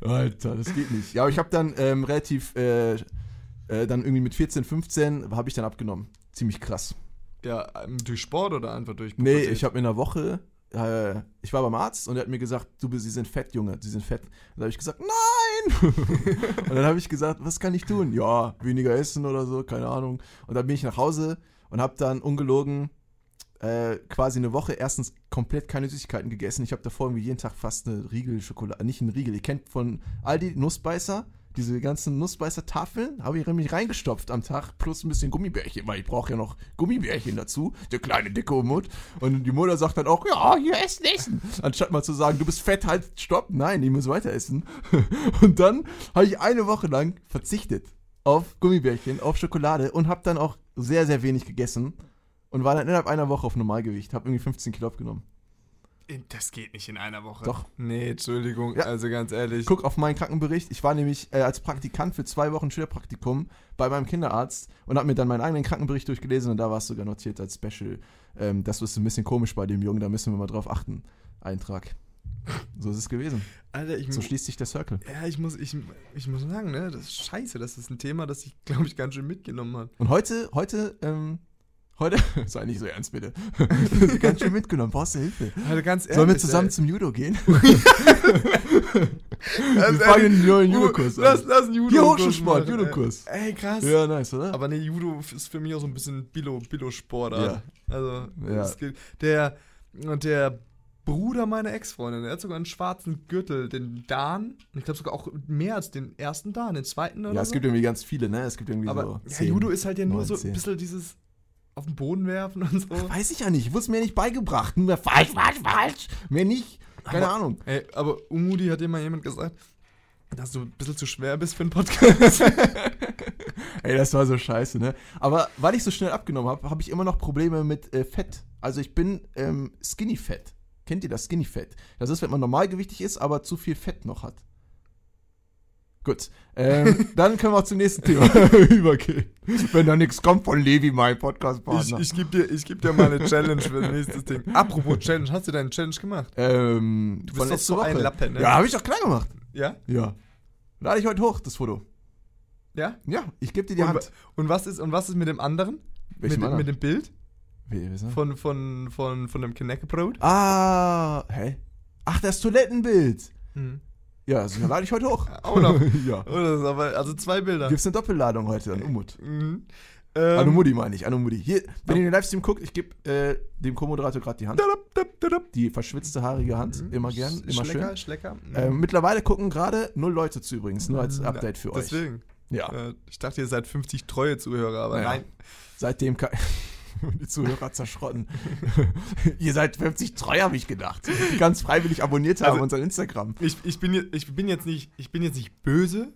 S2: Alter, das geht nicht. Ja, aber ich habe dann ähm, relativ, äh, äh, dann irgendwie mit 14, 15 habe ich dann abgenommen. Ziemlich krass.
S1: Ja, ähm, durch Sport oder einfach durch
S2: Nee,
S1: Pubertät?
S2: ich habe in einer Woche, äh, ich war beim Arzt und er hat mir gesagt, du, Sie sind fett, Junge, Sie sind fett. Und dann habe ich gesagt, nein! und dann habe ich gesagt, was kann ich tun? Ja, weniger essen oder so, keine Ahnung. Und dann bin ich nach Hause und habe dann ungelogen äh, quasi eine Woche erstens komplett keine Süßigkeiten gegessen. Ich habe davor irgendwie jeden Tag fast eine Riegel Schokolade, nicht einen Riegel. Ihr kennt von Aldi Nussbeißer, diese ganzen Nussbeißer-Tafeln, habe ich nämlich reingestopft am Tag, plus ein bisschen Gummibärchen, weil ich brauche ja noch Gummibärchen dazu, der kleine dicke Mut. Und die Mutter sagt dann auch, ja, hier essen, essen. Anstatt mal zu sagen, du bist fett, halt, stopp. Nein, ich muss weiter essen. Und dann habe ich eine Woche lang verzichtet auf Gummibärchen, auf Schokolade und habe dann auch sehr, sehr wenig gegessen und war dann innerhalb einer Woche auf Normalgewicht, habe irgendwie 15 Kilo abgenommen.
S1: Das geht nicht in einer Woche.
S2: Doch.
S1: Nee, Entschuldigung,
S2: Ja.
S1: also ganz ehrlich.
S2: Guck auf meinen Krankenbericht. Ich war nämlich äh, als Praktikant für zwei Wochen Schülerpraktikum bei meinem Kinderarzt und habe mir dann meinen eigenen Krankenbericht durchgelesen und da war es sogar notiert als Special. Ähm, das ist ein bisschen komisch bei dem Jungen, da müssen wir mal drauf achten. Eintrag. So ist es gewesen.
S1: Alter, ich,
S2: So schließt sich der Circle.
S1: ja, ich muss, ich, ich muss sagen, ne, das ist scheiße. Das ist ein Thema, das ich, glaube ich, ganz schön mitgenommen hat.
S2: Und heute, heute, ähm, heute, sei nicht so ernst bitte. Ganz schön mitgenommen, brauchst du Hilfe.
S1: Also ganz ehrlich.
S2: Sollen wir zusammen
S1: ey.
S2: zum Judo gehen? Wir fangen einen neuen
S1: Ju-
S2: Judo-Kurs
S1: Lass,
S2: an.
S1: lass einen Judo
S2: Hier Hochschulsport. Judo-Kurs.
S1: Ey, krass.
S2: Ja, nice, oder?
S1: Aber nee, Judo ist für mich auch so ein bisschen Billo, Billo-Sportart. Also,
S2: Ja.
S1: geht- der, der Bruder meiner Ex-Freundin, der hat sogar einen schwarzen Gürtel, den Dan. Ich glaube sogar auch mehr als den ersten Dan, den zweiten oder
S2: ja, es
S1: so.
S2: gibt irgendwie ganz viele, ne? Es gibt irgendwie
S1: Aber
S2: so.
S1: ja,
S2: zehn.
S1: Judo ist halt ja nur
S2: neun,
S1: so
S2: zehn.
S1: ein bisschen dieses auf den Boden werfen und so.
S2: Weiß ich ja nicht. Wurde mir nicht beigebracht. Nur falsch, falsch, falsch. Mehr nicht. Keine
S1: Aber-
S2: Ahnung.
S1: Ey, aber Umudi hat dir mal jemand gesagt, dass du ein bisschen zu schwer bist für einen Podcast.
S2: Ey, das war so scheiße, ne? Aber weil ich so schnell abgenommen habe, habe ich immer noch Probleme mit äh, Fett. Also ich bin ähm, Skinny Fett. Kennt ihr das Skinny Fett? Das ist, wenn man normalgewichtig ist, aber zu viel Fett noch hat. Gut. Ähm, dann können wir auch zum nächsten Thema übergehen. Wenn da nichts kommt von Levi, mein
S1: ich
S2: Podcast-Partner.
S1: ich gebe dir, ich geb dir mal eine Challenge für das nächste Ding. Apropos Challenge, hast du deine Challenge gemacht?
S2: ähm,
S1: Du bist doch so ein Lappen, ne?
S2: Ja, habe ich doch klar gemacht.
S1: Ja?
S2: Ja. Lade ich heute hoch, das Foto.
S1: Ja?
S2: Ja, ich gebe dir die
S1: Und,
S2: Hand.
S1: und, was ist, und was ist mit dem anderen?
S2: Welchem
S1: mit,
S2: anderen?
S1: mit dem Bild
S2: Wie, wie
S1: von, von, von, von dem Knäckebrot?
S2: Ah, hä? Ach, das Toilettenbild.
S1: Hm.
S2: Ja, also, dann lade ich heute hoch.
S1: Auch noch.
S2: ja.
S1: Oh, aber, also zwei Bilder.
S2: Gibt's eine Doppelladung heute an Umut.
S1: Mhm. Ähm,
S2: Anumudi meine ich, Anumudi. Hier, wenn ihr den Livestream guckt, ich gebe äh, dem Co-Moderator gerade die Hand. Die verschwitzte, haarige Hand.
S1: Mhm.
S2: Immer gern, immer
S1: Schlecker,
S2: schön.
S1: Schlecker. Mhm.
S2: Ähm, mittlerweile gucken gerade null Leute zu übrigens, nur als
S1: Mhm.
S2: Update für euch.
S1: Deswegen.
S2: Ja,
S1: Äh, ich dachte, ihr seid 50 treue Zuhörer, aber
S2: Ja.
S1: nein.
S2: seitdem kann die Zuhörer zerschrotten. ihr seid 50 treu, habe ich gedacht. Ganz freiwillig abonniert haben
S1: Also-
S2: unseren Instagram.
S1: Ich, ich, bin, ich, bin jetzt nicht, ich bin jetzt nicht böse.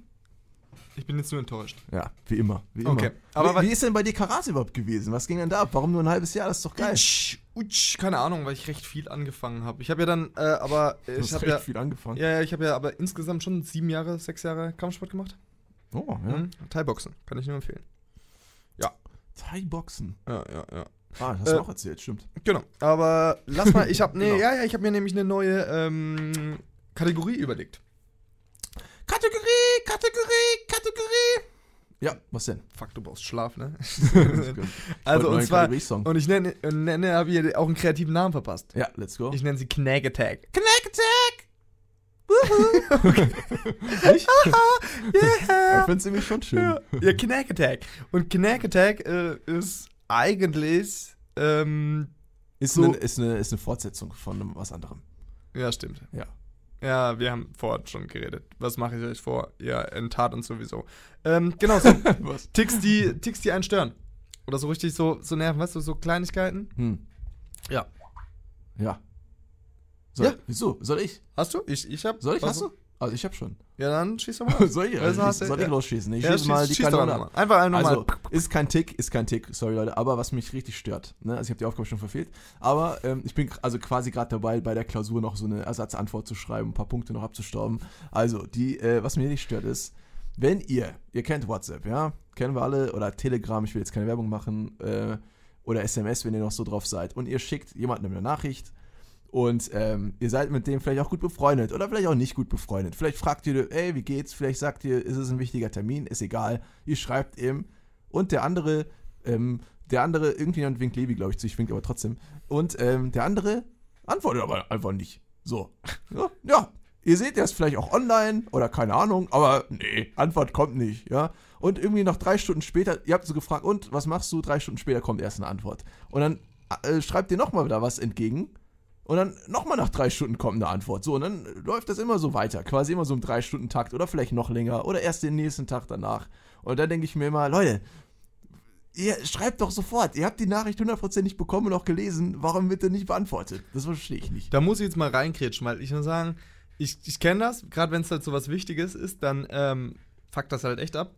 S1: Ich bin jetzt nur enttäuscht.
S2: Ja, wie immer. Wie immer.
S1: Okay, aber
S2: wie, wie ist denn bei dir Karate überhaupt gewesen? Was ging denn da ab? Warum nur ein halbes Jahr? Das ist doch geil.
S1: Utsch, utsch, keine Ahnung, weil ich recht viel angefangen habe. Ich habe ja dann, äh, aber äh, ich habe
S2: recht
S1: ja,
S2: viel angefangen.
S1: ja, ja, ich habe ja aber insgesamt schon sieben Jahre, sechs Jahre Kampfsport gemacht.
S2: Oh, ja.
S1: Mhm. Thai-Boxen, kann ich nur empfehlen.
S2: Thai-Boxen.
S1: Ja, ja, ja.
S2: Ah, das hast
S1: Äh,
S2: du auch erzählt, stimmt.
S1: Genau, aber lass mal, ich habe, nee,
S2: Genau.
S1: ja, ja, ich habe mir nämlich eine neue ähm, Kategorie überlegt.
S2: Kategorie, Kategorie, Kategorie. Ja, was denn?
S1: Fuck, du brauchst Schlaf, ne?
S2: also,
S1: und zwar, und ich nenne, nenne habe hier auch einen kreativen Namen verpasst.
S2: Ja, let's go.
S1: Ich nenne sie Knag Attack.
S2: Knack Attack!
S1: Nicht?
S2: Ich
S1: yeah!
S2: find's irgendwie schon schön.
S1: Ja, ja Knack Attack. Und Knack Attack äh, ist eigentlich, ähm,
S2: Ist,
S1: So-
S2: eine, ist, eine, ist eine Fortsetzung von was anderem.
S1: ja, stimmt.
S2: Ja.
S1: Ja, wir haben vorher schon geredet. Was mache ich euch vor? Ja, in Tat und sowieso. Ähm, genau, so
S2: was?
S1: Ticks, die, Ticks, die einen stören. Oder so richtig so, so nerven, weißt du, so Kleinigkeiten.
S2: Hm.
S1: Ja.
S2: Ja. Soll,
S1: Ja.
S2: Wieso? Soll ich?
S1: Hast du? Ich, ich hab.
S2: Soll ich? Hast du? Also ich hab schon.
S1: Ja, dann schieß doch mal.
S2: soll ich?
S1: Also
S2: Also soll ich losschießen? Ich
S1: ja,
S2: schieße mal die
S1: schieß
S2: Kanone
S1: einfach
S2: ab.
S1: mal. Einfach einfach
S2: Also, ist kein Tick, ist kein Tick, sorry Leute, aber was mich richtig stört, ne, also ich habe die Aufgabe schon verfehlt, aber ähm, ich bin also quasi gerade dabei, bei der Klausur noch so eine Ersatzantwort zu schreiben, ein paar Punkte noch abzustauben. Also, die, äh, was mir nicht stört ist, wenn ihr, ihr kennt WhatsApp, ja, kennen wir alle, oder Telegram, ich will jetzt keine Werbung machen, äh, oder SMS, wenn ihr noch so drauf seid, und ihr schickt jemandem eine Nachricht, und ähm, ihr seid mit dem vielleicht auch gut befreundet oder vielleicht auch nicht gut befreundet. Vielleicht fragt ihr, ey, wie geht's? Vielleicht sagt ihr, ist es ein wichtiger Termin? Ist egal. Ihr schreibt ihm und der andere, ähm, der andere, irgendjemand winkt Levi, glaube ich, zu, ich wink aber trotzdem. Und ähm, der andere antwortet aber einfach nicht. So. Ja, ja. Ihr seht das vielleicht auch online oder keine Ahnung, aber nee, Antwort kommt nicht, ja. Und irgendwie noch drei Stunden später, ihr habt so gefragt, und was machst du? Drei Stunden später kommt erst eine Antwort. Und dann äh, schreibt ihr nochmal da was entgegen Und dann nochmal nach drei Stunden kommt eine Antwort. So, und dann läuft das immer so weiter. Quasi immer so im Drei-Stunden-Takt oder vielleicht noch länger oder erst den nächsten Tag danach. Und da denke ich mir immer, Leute, ihr schreibt doch sofort. Ihr habt die Nachricht hundertprozentig bekommen und auch gelesen. Warum wird denn nicht beantwortet? Das verstehe ich nicht.
S1: Da muss ich jetzt mal reinkrätschen, weil ich muss sagen, ich, ich kenne das, gerade wenn es halt so was Wichtiges ist, dann ähm, fuckt das halt echt ab.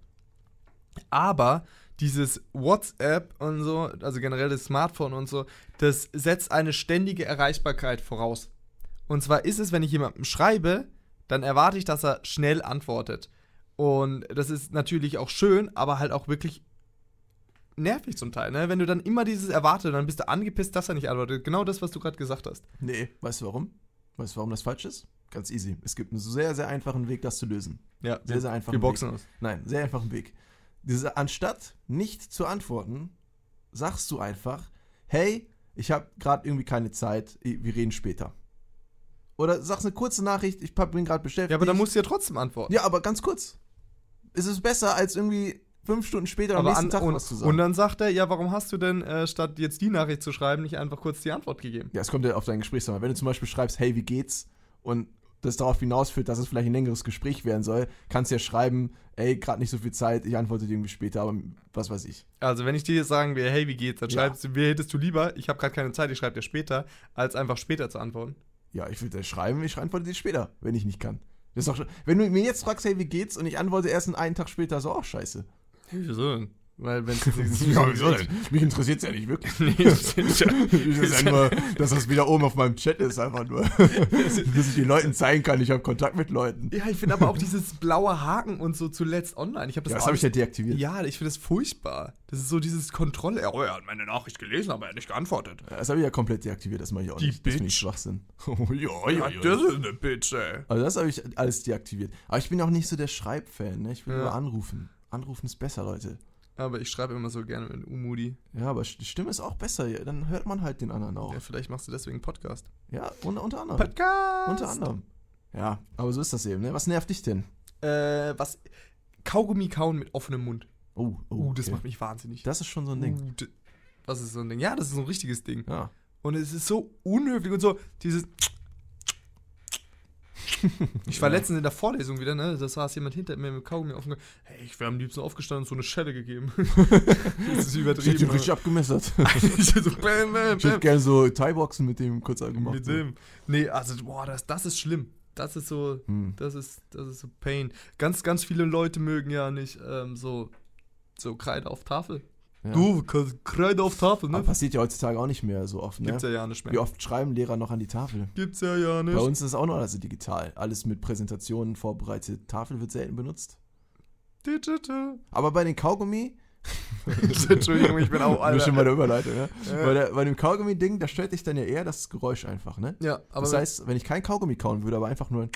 S1: Aber dieses WhatsApp und so, also generell das Smartphone und so, das setzt eine ständige Erreichbarkeit voraus. Und zwar ist es, wenn ich jemandem schreibe, dann erwarte ich, dass er schnell antwortet. Und das ist natürlich auch schön, aber halt auch wirklich nervig zum Teil, ne? Wenn du dann immer dieses erwartet, dann bist du angepisst, dass er nicht antwortet. Genau das, was du gerade gesagt hast.
S2: Nee, weißt du warum? Weißt du, warum das falsch ist? Ganz easy. Es gibt einen sehr, sehr einfachen Weg, das zu lösen.
S1: Ja,
S2: Sehr, sehr einfach.
S1: Wir boxen uns.
S2: Nein, sehr einfachen Weg. Diese, anstatt nicht zu antworten, sagst du einfach, hey, ich habe gerade irgendwie keine Zeit, wir reden später. Oder sagst eine kurze Nachricht, ich bin gerade beschäftigt.
S1: Ja, aber dann musst du ja trotzdem antworten.
S2: Ja, aber ganz kurz. Es ist besser, als irgendwie fünf Stunden später am
S1: aber
S2: nächsten
S1: an,
S2: Tag
S1: und,
S2: was zu sagen.
S1: und dann sagt er, ja, warum hast du denn, äh, statt jetzt die Nachricht zu schreiben, nicht einfach kurz die Antwort gegeben?
S2: ja, es kommt ja auf dein Gesprächsthema. Wenn du zum Beispiel schreibst, hey, wie geht's? Und das darauf hinausführt, dass es vielleicht ein längeres Gespräch werden soll, kannst du ja schreiben, ey, gerade nicht so viel Zeit, ich antworte dir irgendwie später, aber was weiß ich.
S1: Also, wenn ich dir jetzt sagen will, hey, wie geht's, dann
S2: Ja.
S1: schreibst du, wie hättest du lieber, ich habe gerade keine Zeit, ich schreibe dir später, als einfach später zu antworten.
S2: Ja, ich würde dir schreiben, ich antworte dir später, wenn ich nicht kann. Das ist schon, wenn du mir jetzt fragst, hey, wie geht's? Und ich antworte erst einen, einen Tag später, ist auch scheiße.
S1: Wieso denn? Weil, wenn
S2: Mich interessiert es ja nicht wirklich.
S1: nee, das ist ja,
S2: Ich ist ja nur, dass das wieder oben auf meinem Chat ist, einfach nur. dass ich den Leuten zeigen kann, ich habe Kontakt mit Leuten.
S1: ja, ich finde aber auch dieses blaue Haken und so zuletzt online. Ich habe das,
S2: Ja, das habe ich ja deaktiviert.
S1: Ja, ich finde das furchtbar. Das ist so dieses Kontrolle. Oh, er hat meine Nachricht gelesen, aber er hat nicht geantwortet.
S2: Das habe ich ja komplett deaktiviert, das mache ich auch
S1: Die
S2: nicht. Das finde ich
S1: Bitch.
S2: Schwachsinn. ja, ja, ja.
S1: das ist eine Bitch, ey.
S2: Also das habe ich alles deaktiviert. Aber ich bin auch nicht so der Schreibfan, ne? Ich will
S1: Ja.
S2: nur anrufen. Anrufen ist besser, Leute.
S1: Aber ich schreibe immer so gerne mit Umudi.
S2: Ja, aber die Stimme ist auch besser. ja, Dann hört man halt den anderen auch.
S1: Ja, vielleicht machst du deswegen einen Podcast.
S2: Ja, unter, unter anderem.
S1: Podcast!
S2: Unter anderem. Ja, aber so ist das eben, ne? Was nervt dich denn?
S1: Äh, was? Kaugummi kauen mit offenem Mund.
S2: Oh, oh.
S1: Uh, das
S2: okay.
S1: macht mich wahnsinnig.
S2: Das ist schon so ein Ding.
S1: Uh, d- was ist so ein Ding? Ja, das ist so ein richtiges Ding.
S2: Ja.
S1: Und es ist so unhöflich und so dieses. Ich war
S2: Ja.
S1: letztens in der Vorlesung wieder, ne? Da saß jemand hinter mir mit Kaugummi offen. Hey, ich wäre am liebsten aufgestanden und so eine Schelle gegeben. das ist
S2: Ich
S1: übertrieben.
S2: hätte ihn richtig abgemessert.
S1: ich so, bam, bam,
S2: Ich hätte
S1: bam.
S2: gerne so Thai-Boxen mit dem kurz gemacht.
S1: Mit
S2: so.
S1: dem. Nee, also, boah, das, das ist schlimm. Das ist so,
S2: Hm.
S1: das ist, das ist so Pain. Ganz, ganz viele Leute mögen ja nicht ähm, so, so Kreide auf Tafel.
S2: Ja.
S1: Du, Kreide auf Tafel,
S2: Aber
S1: ne?
S2: passiert ja heutzutage auch nicht mehr so oft, ne?
S1: Gibt's ja ja nicht
S2: Wie
S1: mehr.
S2: oft schreiben Lehrer noch an die Tafel?
S1: Gibt's ja ja nicht.
S2: Bei uns ist es auch noch alles digital. Alles mit Präsentationen vorbereitet. Tafel wird selten benutzt.
S1: Digital.
S2: Aber bei den Kaugummi,
S1: Entschuldigung, ich bin auch
S2: du bist schon bei der Überleitung, ne?
S1: Äh.
S2: Bei, der, bei dem Kaugummi-Ding, da stört dich dann ja eher das Geräusch einfach, ne?
S1: Ja, aber
S2: das heißt, wenn ich kein Kaugummi kauen würde, aber einfach nur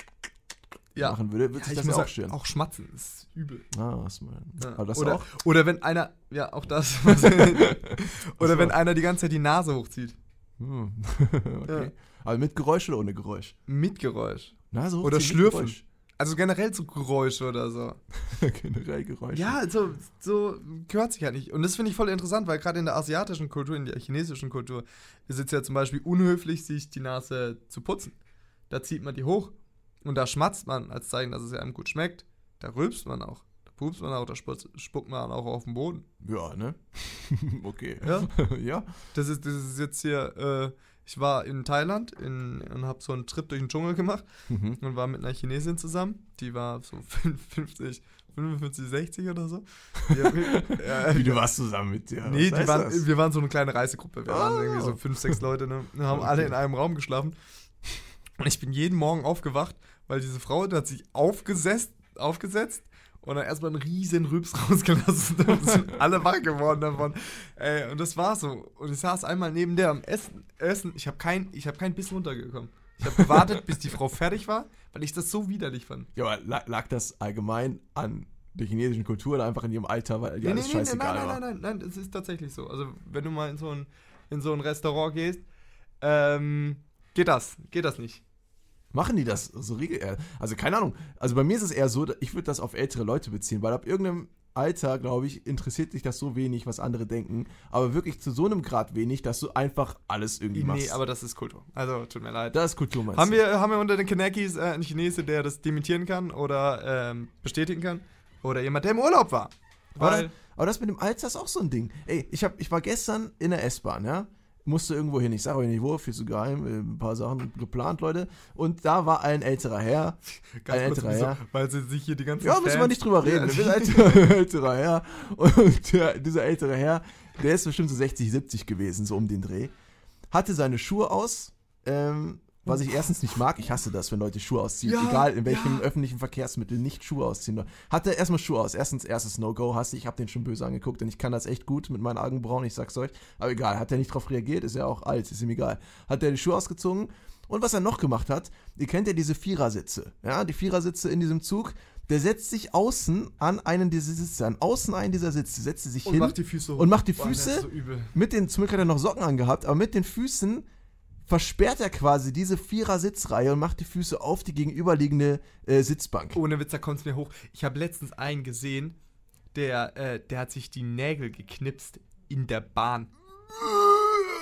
S1: ja.
S2: machen würde, würde
S1: Ja,
S2: sich
S1: ich
S2: das
S1: muss
S2: ja auch stören.
S1: auch schmatzen ist übel.
S2: Ah, was man.
S1: Ja.
S2: Aber das
S1: oder,
S2: auch.
S1: oder wenn einer, ja, auch das. oder wenn einer die ganze Zeit die Nase hochzieht.
S2: Hm. okay.
S1: Ja.
S2: Aber mit Geräusch oder ohne Geräusch?
S1: Mit Geräusch.
S2: Nase
S1: Oder
S2: hochziehen mit
S1: schlürfen. Also generell so Geräusche oder so.
S2: Generell Geräusche.
S1: Ja, so, so gehört sich ja nicht. Und das finde ich voll interessant, weil gerade in der asiatischen Kultur, in der chinesischen Kultur, ist es ja zum Beispiel unhöflich, sich die Nase zu putzen. Da zieht man die hoch und da schmatzt man als Zeichen, dass es einem gut schmeckt. Da rülpst man auch. Da pupst man auch, da spuckt, man auch auf den Boden.
S2: Ja, ne? okay.
S1: Ja.
S2: ja.
S1: Das ist, das ist jetzt hier, äh, ich war in Thailand in, und habe so einen Trip durch den Dschungel gemacht
S2: Mhm.
S1: und war mit einer Chinesin zusammen. Die war so 50, 55, 60 oder so. Ja,
S2: Wie du warst zusammen mit dir.
S1: Nee, waren, wir waren so eine kleine Reisegruppe. Wir waren
S2: Oh.
S1: irgendwie so fünf, sechs Leute, ne? Wir haben
S2: Okay.
S1: alle in einem Raum geschlafen. Und ich bin jeden Morgen aufgewacht, weil diese Frau die hat sich aufgesetzt, aufgesetzt und dann erstmal einen riesen Rübs rausgelassen. Da sind alle wach geworden davon. Ey, und das war so. Und ich saß einmal neben der am Essen. Essen. Ich habe kein, ich hab kein Biss runtergekommen. Ich habe gewartet, bis die Frau fertig war, weil ich das so widerlich fand.
S2: Ja, aber lag, lag das allgemein an der chinesischen Kultur oder einfach in ihrem Alter, weil dir alles scheißegal
S1: nein,
S2: war?
S1: nein, nein, nein, nein, das ist tatsächlich so. Also, wenn du mal in so ein, in so ein Restaurant gehst, ähm, geht das, geht das nicht.
S2: Machen die das so regel? Also keine Ahnung. Also bei mir ist es eher so, ich würde das auf ältere Leute beziehen, weil ab irgendeinem Alter, glaube ich, interessiert dich das so wenig, was andere denken, aber wirklich zu so einem Grad wenig, dass du einfach alles irgendwie machst.
S1: Nee, aber das ist Kultur. Also, tut mir leid.
S2: das ist Kultur, meinst
S1: Haben
S2: du?
S1: wir, haben wir unter den Kanakis äh, einen Chinese, der das dementieren kann oder ähm, bestätigen kann? Oder jemand, der im Urlaub war?
S2: Aber,
S1: Weil,
S2: aber das mit dem Alter ist auch so ein Ding. Ey, ich, hab, ich war gestern in der S-Bahn, ja? Musste irgendwo hin. Ich sage euch nicht wo, viel zu geheim, äh, ein paar Sachen geplant, Leute. Und da war ein älterer Herr.
S1: ganz
S2: ein
S1: kurz,
S2: älterer Herr.
S1: weil sie sich hier die ganzen
S2: Ja, müssen wir nicht drüber reden.
S1: Ja,
S2: Ein älterer, älterer Herr. Und der, dieser ältere Herr, der ist bestimmt so 60, 70 gewesen, so um den Dreh. Hatte seine Schuhe aus, ähm, was ich erstens nicht mag. Ich hasse das, wenn Leute Schuhe ausziehen.
S1: Ja,
S2: Egal in welchem
S1: ja.
S2: öffentlichen Verkehrsmittel nicht Schuhe ausziehen. Hatte erstmal Schuhe aus. Erstens, erstes No-Go hasse ich. Habe den schon böse angeguckt, denn ich kann das echt gut mit meinen Augenbrauen, ich sag's euch. Aber egal, hat er nicht drauf reagiert, ist ja auch alt, ist ihm egal. Hat er die Schuhe ausgezogen. Und was er noch gemacht hat, ihr kennt ja diese Vierersitze. Ja, die Vierersitze in diesem Zug. Der setzt sich außen an einen dieser Sitze, an außen einen dieser Sitze, setzt sich
S1: Und
S2: hin
S1: macht die Füße hoch.
S2: und macht die
S1: Boah,
S2: Füße
S1: so übel.
S2: mit den, zum Glück hat er noch Socken angehabt, aber mit den Füßen versperrt er quasi diese Vierer-Sitzreihe und macht die Füße auf die gegenüberliegende äh, Sitzbank.
S1: Ohne Witz, da kommt es mir hoch. Ich habe letztens einen gesehen, der, äh, der hat sich die Nägel geknipst in der Bahn.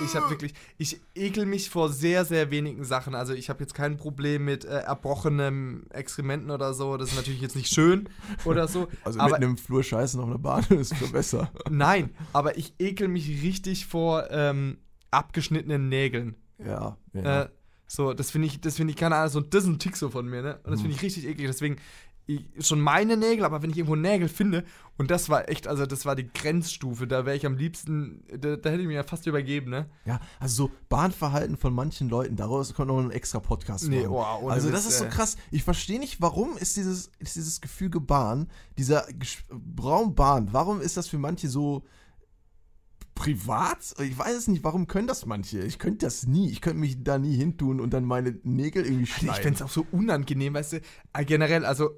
S1: Ich habe wirklich, ich ekel mich vor sehr, sehr wenigen Sachen. Also ich habe jetzt kein Problem mit äh, erbrochenem Exkrementen oder so. Das ist natürlich jetzt nicht schön oder so.
S2: Also
S1: aber
S2: mit einem Flur scheißen auf einer Bahn ist schon besser.
S1: nein, aber ich ekel mich richtig vor ähm, abgeschnittenen Nägeln.
S2: Ja, ja.
S1: Äh, so, das finde ich, das finde ich, keine Ahnung, so, das ist ein Tick so von mir, ne? Und das
S2: Mhm.
S1: finde ich richtig eklig. Deswegen, ich, schon meine Nägel, aber wenn ich irgendwo Nägel finde, und das war echt, also das war die Grenzstufe, da wäre ich am liebsten, da, da hätte ich mich ja fast übergeben, ne?
S2: ja, also so Bahnverhalten von manchen Leuten, daraus kommt noch ein extra Podcast
S1: Nee, oh, ohne
S2: Also das ist so krass. Ich verstehe nicht, warum ist dieses, ist dieses Gefüge Bahn, dieser Raum Bahn, warum ist das für manche so privat? Ich weiß es nicht, warum können das manche? Ich könnte das nie. Ich könnte mich da nie hintun und dann meine Nägel irgendwie
S1: Also
S2: schneiden.
S1: ich fände es auch so unangenehm, weißt du, äh, generell, also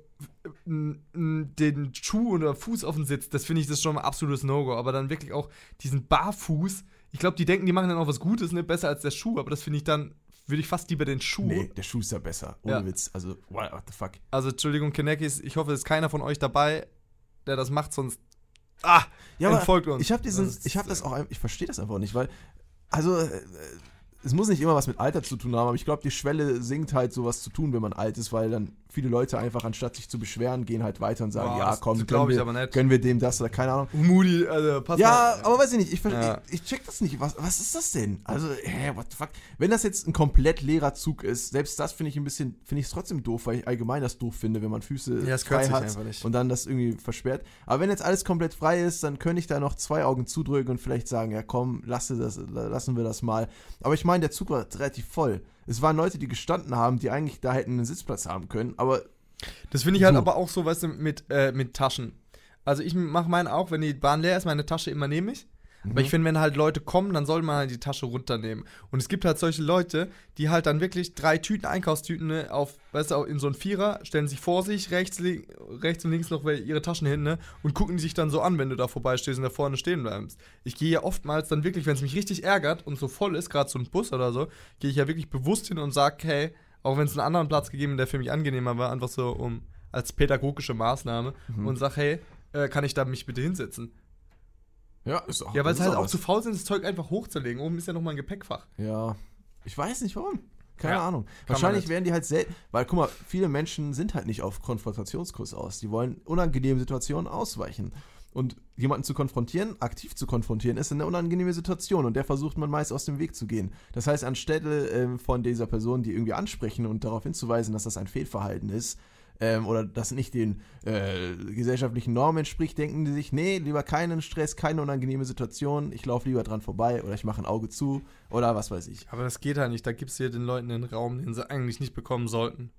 S1: den Schuh oder Fuß auf den Sitz, das finde ich das schon mal absolutes No-Go, aber dann wirklich auch diesen Barfuß, ich glaube, die denken, die machen dann auch was Gutes, ne, besser als der Schuh, aber das finde ich dann, würde ich fast lieber den Schuh.
S2: Nee, der Schuh ist ja besser. Ohne
S1: Ja.
S2: Witz. Also, what, what the fuck?
S1: Also, Entschuldigung, Kenekis, ich hoffe, es ist keiner von euch dabei, der das macht, sonst. Ah!
S2: Ja,
S1: entfolgt uns.
S2: ich habe diesen, ich habe das auch, ich verstehe das einfach nicht, weil, also, äh, es muss nicht immer was mit Alter zu tun haben, aber ich glaube, die Schwelle sinkt halt, sowas zu tun, wenn man alt ist, weil dann viele Leute einfach, anstatt sich zu beschweren, gehen halt weiter und sagen,
S1: Boah,
S2: ja,
S1: das-
S2: komm,
S1: das
S2: können wir, können wir dem das oder keine Ahnung.
S1: Moody, also, pass
S2: Ja,
S1: mal.
S2: aber weiß ich nicht, ich,
S1: Ja.
S2: ich, ich check das nicht. Was, was ist das denn? Also, hä, what the fuck? Wenn das jetzt ein komplett leerer Zug ist, selbst das finde ich ein bisschen, finde ich es trotzdem doof, weil ich allgemein das doof finde, wenn man Füße
S1: Ja, gehört
S2: frei hat und dann das irgendwie versperrt. Aber wenn jetzt alles komplett frei ist, dann könnte ich da noch zwei Augen zudrücken und vielleicht sagen, ja komm, lasse das, lassen wir das mal. Aber ich meine, der Zug war relativ voll. Es waren Leute, die gestanden haben, die eigentlich da hätten einen Sitzplatz haben können, aber
S1: Das finde ich halt
S2: So.
S1: aber auch so, weißt du, mit, äh, mit Taschen. Also, ich mache meinen auch, wenn die Bahn leer ist, meine Tasche immer nehme ich.
S2: Mhm.
S1: Aber ich finde, wenn halt Leute kommen, dann soll man halt die Tasche runternehmen. Und es gibt halt solche Leute, die halt dann wirklich drei Tüten, Einkaufstüten ne, auf, weißt du, in so einen Vierer, stellen sich vor sich, rechts, rechts und links noch ihre Taschen hin, ne, und gucken die sich dann so an, wenn du da vorbeistehst und da vorne stehen bleibst. Ich gehe ja oftmals dann wirklich, wenn es mich richtig ärgert und so voll ist, gerade so ein Bus oder so, gehe ich ja wirklich bewusst hin und sage, hey, auch wenn es einen anderen Platz gegeben, der für mich angenehmer war, einfach so um als pädagogische Maßnahme
S2: Mhm.
S1: und sag, hey, äh, kann ich da mich bitte hinsetzen?
S2: Ja, ist auch.
S1: Ja, weil
S2: ist
S1: halt auch
S2: was.
S1: zu faul sind, das Zeug einfach hochzulegen. Oben ist ja nochmal ein Gepäckfach.
S2: Ja, ich weiß nicht warum. Keine
S1: Ja,
S2: Ahnung. Wahrscheinlich werden die halt selten, weil guck mal, viele Menschen sind halt nicht auf Konfrontationskurs aus. Die wollen unangenehme Situationen ausweichen. Und jemanden zu konfrontieren, aktiv zu konfrontieren, ist eine unangenehme Situation und der versucht man meist aus dem Weg zu gehen. Das heißt, anstelle ähm, von dieser Person, die irgendwie ansprechen und darauf hinzuweisen, dass das ein Fehlverhalten ist, ähm, oder das nicht den äh, gesellschaftlichen Normen entspricht, denken die sich, nee, lieber keinen Stress, keine unangenehme Situation, ich laufe lieber dran vorbei oder ich mache ein Auge zu oder was weiß ich.
S1: Aber das geht halt nicht. Da gibst du ja den Leuten den Raum, den sie eigentlich nicht bekommen sollten.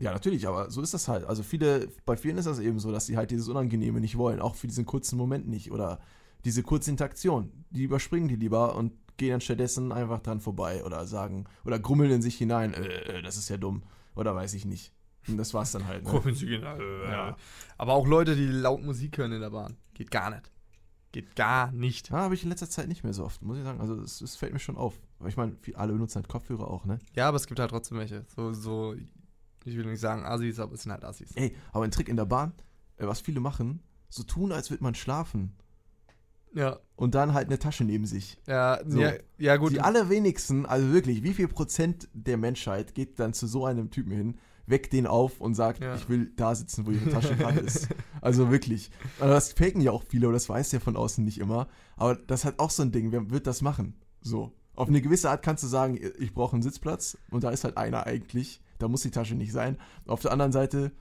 S2: Ja, natürlich, aber so ist das halt. Also viele, bei vielen ist das eben so, dass sie halt dieses Unangenehme nicht wollen, auch für diesen kurzen Moment nicht oder diese kurze Interaktion. Die überspringen die lieber und gehen dann stattdessen einfach dran vorbei oder sagen oder grummeln in sich hinein, äh, äh, das ist ja dumm oder weiß ich nicht. Und das war's dann halt. Ne?
S1: Ja. Aber auch Leute, die laut Musik hören in der Bahn. Geht gar nicht. Geht gar nicht.
S2: Ja, habe ich in letzter Zeit nicht mehr so oft, muss ich sagen. Also es, es fällt mir schon auf. Aber ich meine, alle benutzen halt Kopfhörer auch, ne?
S1: Ja, aber es gibt halt trotzdem welche. So, so ich will nicht sagen Assis, aber es sind halt Assis.
S2: Ey, aber ein Trick in der Bahn, äh, was viele machen, so tun, als würde man schlafen.
S1: Ja,
S2: Und dann halt eine Tasche neben sich.
S1: ja,
S2: So.
S1: ja, ja gut.
S2: Die allerwenigsten, also wirklich, wie viel Prozent der Menschheit geht dann zu so einem Typen hin, weckt den auf und sagt,
S1: Ja.
S2: ich will da sitzen, wo ihre Tasche gerade ist. Also wirklich. Also das faken ja auch viele, aber das weiß ja von außen nicht immer. Aber das hat auch so ein Ding, wer wird das machen? So. Auf eine gewisse Art kannst du sagen, ich brauche einen Sitzplatz und da ist halt einer eigentlich. Da muss die Tasche nicht sein. Auf der anderen Seite,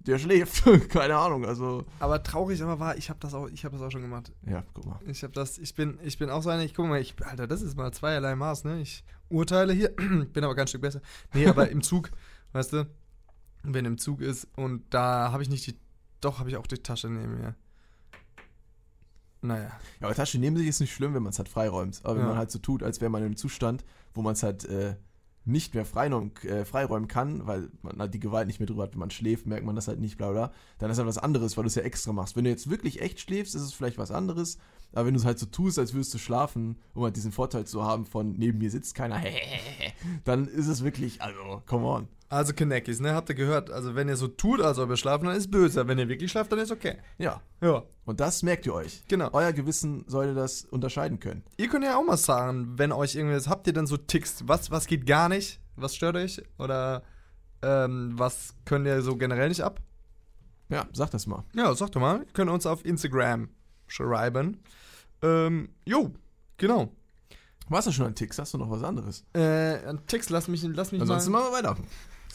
S2: der schläft. Keine Ahnung. Also,
S1: aber traurig aber war, ich habe das auch, ich habe das auch schon gemacht.
S2: ja, guck mal.
S1: Ich habe das, ich bin, ich bin auch so einer, ich gucke mal, ich, Alter, das ist mal zweierlei Maß, ne? Ich urteile hier, bin aber kein Stück besser. Nee, aber im Zug, weißt du, wenn im Zug ist und da habe ich nicht die, doch, habe ich auch die Tasche neben mir. Naja.
S2: Ja, aber Tasche neben sich ist nicht schlimm, wenn man es halt freiräumt. Aber wenn
S1: Ja.
S2: man halt so tut, als wäre man in einem Zustand, wo man es halt äh, nicht mehr freiräumen, äh, freiräumen kann, weil man halt die Gewalt nicht mehr drüber hat, wenn man schläft, merkt man das halt nicht, bla bla, dann ist halt was anderes, weil du es ja extra machst. Wenn du jetzt wirklich echt schläfst, ist es vielleicht was anderes, aber wenn du es halt so tust, als würdest du schlafen, um halt diesen Vorteil zu haben von neben mir sitzt keiner, dann ist es wirklich, also, come on.
S1: Also Kinekis, ne, habt ihr gehört? Also wenn ihr so tut, als ob ihr schlafen, dann ist böse. Wenn ihr wirklich schlaft, dann ist okay.
S2: Ja,
S1: Ja,
S2: und das merkt ihr euch.
S1: genau.
S2: Euer Gewissen sollte das unterscheiden können.
S1: Ihr könnt ja auch mal sagen, wenn euch irgendwas, habt ihr denn so Ticks, was, was geht gar nicht? Was stört euch? Oder ähm, was könnt ihr so generell nicht ab?
S2: Ja, sag das mal.
S1: Ja, sag doch mal. Ihr könnt uns auf Instagram schreiben. Ähm, jo, genau.
S2: Warst du schon an Ticks? Hast du noch was anderes?
S1: Äh, an Ticks, lass mich, lass mich
S2: Ansonsten
S1: mal.
S2: machen wir weiter.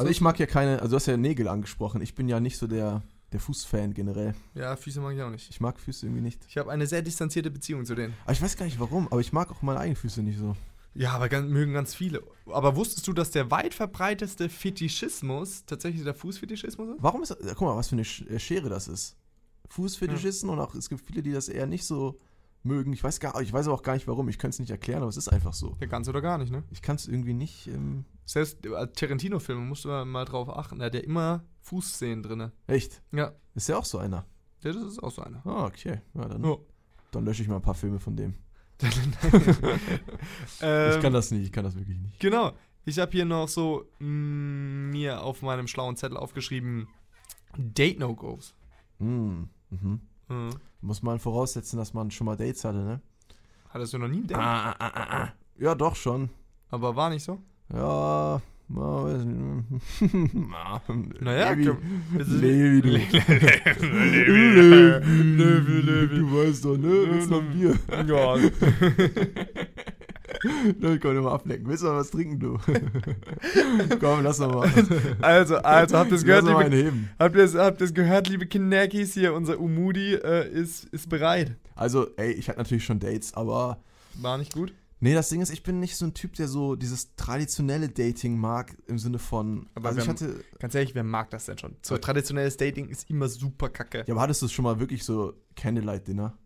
S2: Also ich mag ja keine, also du hast ja Nägel angesprochen. Ich bin ja nicht so der, der Fußfan generell.
S1: Ja, Füße mag ich auch nicht.
S2: Ich mag Füße irgendwie nicht.
S1: Ich habe eine sehr distanzierte Beziehung zu denen.
S2: Aber ich weiß gar nicht warum, aber ich mag auch meine eigenen Füße nicht so.
S1: Ja, aber ganz, mögen ganz viele. Aber wusstest du, dass der weit verbreiteste Fetischismus tatsächlich der Fußfetischismus ist?
S2: Warum ist das, guck mal, was für eine äh, Schere das ist. Fußfetischisten und auch, es gibt viele, die das eher nicht so mögen. Ich weiß gar, ich weiß aber auch gar nicht warum. Ich könnte es nicht erklären, aber es ist einfach so.
S1: Ja, ganz oder gar nicht, ne?
S2: Ich kann es irgendwie nicht, ähm,
S1: Selbst äh, Tarantino-Filme musst du mal- drauf achten. Da hat der immer Fußszenen drin.
S2: echt.
S1: Ja,
S2: Ist ja auch so einer.
S1: ja, das ist auch so einer.
S2: Ah, okay. Ja, dann,
S1: Ja.
S2: dann lösche ich mal ein paar Filme von dem.
S1: ähm,
S2: ich kann das nicht, ich kann das wirklich nicht.
S1: Genau. Ich habe hier noch so mm, mir auf meinem schlauen Zettel aufgeschrieben Date-No-Gos.
S2: Mm, mhm.
S1: Mhm.
S2: Muss man voraussetzen, dass man schon mal Dates hatte, ne?
S1: Hattest du noch nie ein Date?
S2: Ah, ah, ah, ah. Ja, doch schon.
S1: Aber war nicht so?
S2: Ja, na, weiß nicht. Na,
S1: Naja,
S2: Levi, Levi, du.
S1: Levi, Levi.
S2: Du weißt doch, ne? Willst noch ein Bier?
S1: Ja.
S2: Ich kann ja mal ablenken. Willst du noch was trinken, du? Komm, lass noch mal.
S1: Also, also, habt ihr es gehört,
S2: mal
S1: liebe, habt ihr es, habt ihr es gehört, liebe Kinderkis hier, unser Umudi äh, ist, ist bereit.
S2: Also, ey, ich hatte natürlich schon Dates, aber
S1: War nicht gut?
S2: Nee, das Ding ist, ich bin nicht so ein Typ, der so dieses traditionelle Dating mag, im Sinne von.
S1: Aber
S2: also ich
S1: haben-
S2: hatte.
S1: Ganz ehrlich, wer mag das denn schon? So traditionelles Dating ist immer super kacke.
S2: Ja, aber hattest du schon mal wirklich so Candlelight-Dinner?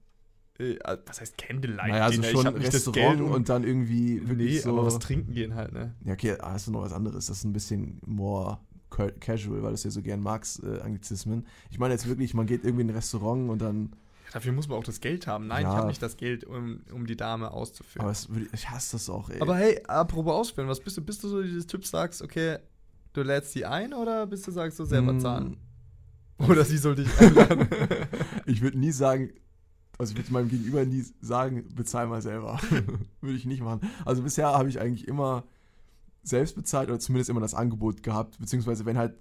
S1: Äh, was heißt Candlelight?
S2: Naja, also schon
S1: ich
S2: Restaurant
S1: um-
S2: und dann irgendwie wirklich
S1: Nee,
S2: so.
S1: aber was trinken gehen halt, ne?
S2: ja, okay, ah, hast du noch was anderes. Das ist ein bisschen more ca- casual, weil du es ja so gern magst, äh, Anglizismen. Ich meine jetzt wirklich, man geht irgendwie in ein Restaurant und dann.
S1: Dafür muss man auch das Geld haben. Nein,
S2: Ja.
S1: ich habe nicht das Geld, um, um die Dame auszuführen.
S2: Aber es, ich hasse das auch, ey.
S1: Aber hey, apropos ausführen, was bist du? Bist du so dieses Typ, sagst, okay, du lädst sie ein oder bist du sagst, du selber
S2: Mm,
S1: zahlen? Oder sie soll dich einladen?
S2: Ich würde nie sagen, also ich würde meinem Gegenüber nie sagen, bezahl mal selber. würde ich nicht machen. Also bisher habe ich eigentlich immer selbst bezahlt oder zumindest immer das Angebot gehabt, beziehungsweise wenn halt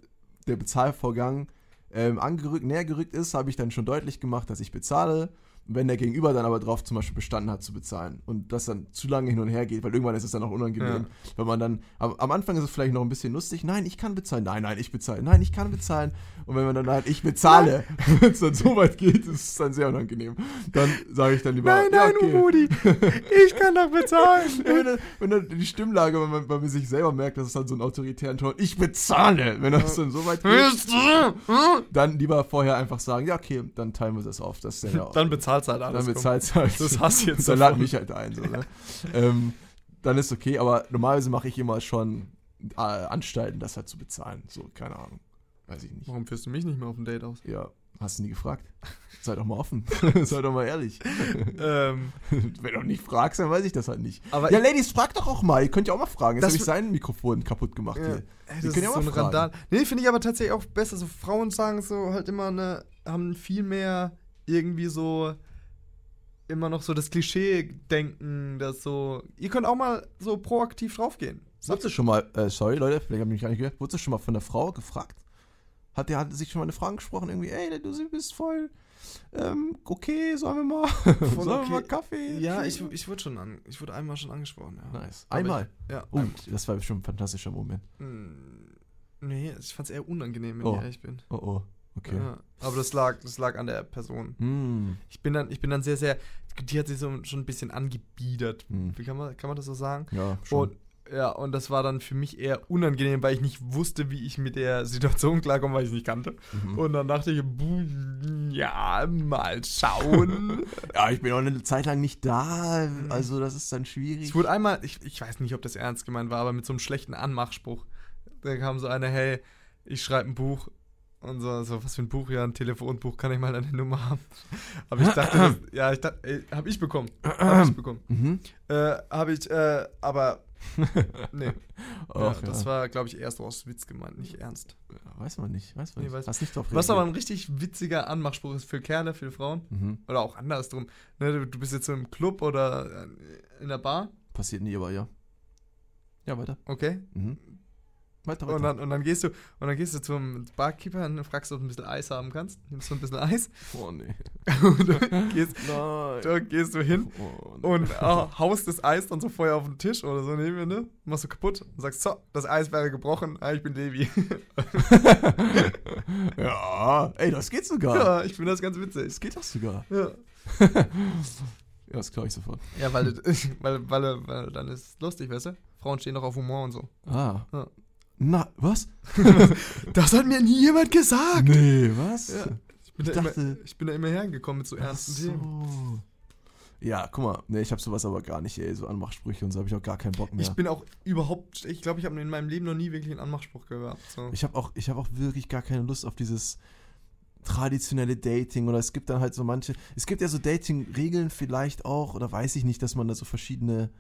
S2: der Bezahlvorgang ähm, angerückt, näher gerückt ist, habe ich dann schon deutlich gemacht, dass ich bezahle. Wenn der Gegenüber dann aber drauf zum Beispiel bestanden hat zu bezahlen und das dann zu lange hin und her geht, weil irgendwann ist es dann auch unangenehm, wenn man dann, am, am Anfang ist es vielleicht noch ein bisschen lustig, nein, ich kann bezahlen, nein, nein, ich bezahle, nein, ich kann bezahlen. Und wenn man dann halt, ich bezahle, wenn es dann so weit geht, ist es dann sehr unangenehm. Dann sage ich dann lieber,
S1: nein,
S2: ja,
S1: nein,
S2: okay.
S1: Umudi, ich kann doch bezahlen.
S2: Ja, wenn, dann, wenn dann die Stimmlage, wenn man bei mir sich selber merkt, dass es dann so einen autoritären Ton, ich bezahle, wenn das dann so weit geht, dann lieber vorher einfach sagen, ja, okay, dann teilen wir das auf. Das ist dann, ja
S1: Dann bezahlst halt alles.
S2: dann
S1: komm.
S2: bezahlt's halt.
S1: Das hast du jetzt
S2: Dann lad mich halt ein. So, ne? ähm, dann ist okay, aber normalerweise mache ich immer schon äh, Anstalten, das halt zu bezahlen. So, keine Ahnung. Weiß ich nicht.
S1: Warum führst du mich nicht mehr auf ein Date aus?
S2: Ja, Hast du nie gefragt? Sei doch mal offen. Sei doch mal ehrlich.
S1: ähm,
S2: Wenn du nicht fragst, dann weiß ich das halt nicht.
S1: aber
S2: ja, Ladies, fragt doch auch mal. Ihr könnt ja auch mal fragen. Jetzt habe ich sein Mikrofon kaputt gemacht
S1: Ja.
S2: hier.
S1: Ey, das
S2: können ja
S1: ist so ein
S2: fragen.
S1: Randal. Nee, finde ich aber tatsächlich auch besser. So Frauen sagen so halt immer eine, haben viel mehr irgendwie so immer noch so das Klischee-Denken, das so. Ihr könnt auch mal so proaktiv draufgehen.
S2: Wurdest du schon mal, äh, sorry Leute, vielleicht habe ich mich gar nicht gehört, wurdest du schon mal von der Frau gefragt? Hat der hat sich schon mal eine Frage gesprochen, irgendwie, ey, du bist voll, ähm, okay, sollen wir mal, sollen wir
S1: okay.
S2: mal Kaffee?
S1: Ja, ich, ich wurde schon an, ich wurde einmal schon angesprochen. Ja.
S2: Nice. Einmal.
S1: Ich, ja.
S2: Oh,
S1: einmal.
S2: das war bestimmt ein fantastischer Moment.
S1: Hm, Nee, ich fand es eher unangenehm, wenn
S2: Oh.
S1: ich ehrlich bin.
S2: Oh, oh, okay.
S1: Ja, aber das lag, das lag an der Person.
S2: Hm.
S1: Ich bin dann, ich bin dann sehr, sehr, die hat sich so schon ein bisschen angebiedert.
S2: Hm.
S1: Wie kann man, kann man das so sagen?
S2: Ja, schon.
S1: Und ja, und das war dann für mich eher unangenehm, weil ich nicht wusste, wie ich mit der Situation klarkomme, weil ich es nicht kannte.
S2: Mhm.
S1: Und dann dachte ich, ja, mal schauen.
S2: ja, ich bin auch eine Zeit lang nicht da,
S1: Mhm.
S2: also das ist dann schwierig.
S1: ich wurde einmal, ich, ich weiß nicht, ob das ernst gemeint war, aber mit so einem schlechten Anmachspruch. Da kam so einer, hey, ich schreibe ein Buch. Und so, so, was für ein Buch? Ja, ein Telefonbuch, kann ich mal deine Nummer haben? Aber ich dachte, das, ja, ich dachte, ey, hab ich bekommen. Hab ich bekommen.
S2: Mhm.
S1: Äh, hab ich, äh, aber, nee. ja,
S2: Ach,
S1: das
S2: ja.
S1: war, glaube ich, erst aus Witz gemeint, nicht ernst.
S2: Weiß man nicht, weiß man
S1: Nee,
S2: nicht.
S1: weiß-
S2: nicht drauf
S1: Was aber ein richtig witziger Anmachspruch ist für Kerle, für Frauen.
S2: Mhm.
S1: Oder auch andersrum. Ne, du, du bist jetzt so im Club oder äh, in der Bar,
S2: Passiert nie, aber ja. Ja, weiter.
S1: okay?
S2: Mhm. Weiter, weiter.
S1: Und dann, und dann gehst du und dann gehst du zum Barkeeper und fragst, ob du ein bisschen Eis haben kannst. Nimmst du ein bisschen Eis
S2: oh, nee.
S1: und dann gehst,
S2: Nein.
S1: da gehst du hin
S2: Oh, nee.
S1: und äh, haust das Eis dann so vorher auf den Tisch oder so neben dir, ne? Machst du kaputt und sagst, so, das Eis wäre gebrochen, ah, ich bin Levi.
S2: ja, ey, das geht sogar.
S1: ja, ich finde das ganz witzig.
S2: Das geht doch sogar.
S1: Ja.
S2: Ja, das glaube ich sofort.
S1: Ja, weil, weil, weil, weil dann ist es lustig, weißt du? Frauen stehen doch auf Humor und so.
S2: Ah.
S1: Ja.
S2: Na, was?
S1: Das hat mir nie jemand gesagt.
S2: Nee, was?
S1: Ja. Ich bin,
S2: Ich
S1: da
S2: dachte-
S1: immer, ich bin da immer hergekommen mit so ernsten Themen.
S2: Ja, guck mal, nee, ich habe sowas aber gar nicht, ey, so Anmachsprüche und so habe ich auch gar keinen Bock mehr.
S1: Ich bin auch überhaupt, ich glaube, ich habe in meinem Leben noch nie wirklich einen Anmachspruch gehört. So.
S2: Ich habe auch, ich hab auch wirklich gar keine Lust auf dieses traditionelle Dating oder es gibt dann halt so manche, es gibt ja so Dating-Regeln vielleicht auch oder weiß ich nicht, dass man da so verschiedene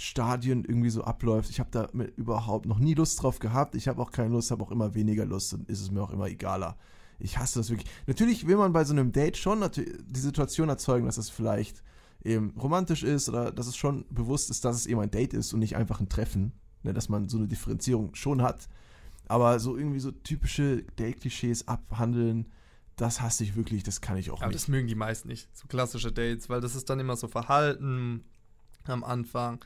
S2: Stadien irgendwie so abläuft. Ich habe da überhaupt noch nie Lust drauf gehabt. Ich habe auch keine Lust, habe auch immer weniger Lust und ist es mir auch immer egaler. Ich hasse das wirklich. Natürlich will man bei so einem Date schon die Situation erzeugen, dass es vielleicht eben romantisch ist oder dass es schon bewusst ist, dass es eben ein Date ist und nicht einfach ein Treffen. Ne, dass man so eine Differenzierung schon hat. Aber so irgendwie so typische Date-Klischees abhandeln, das hasse ich wirklich, das kann ich auch
S1: Aber
S2: nicht.
S1: das mögen die meisten nicht, so klassische Dates, weil das ist dann immer so Verhalten am Anfang.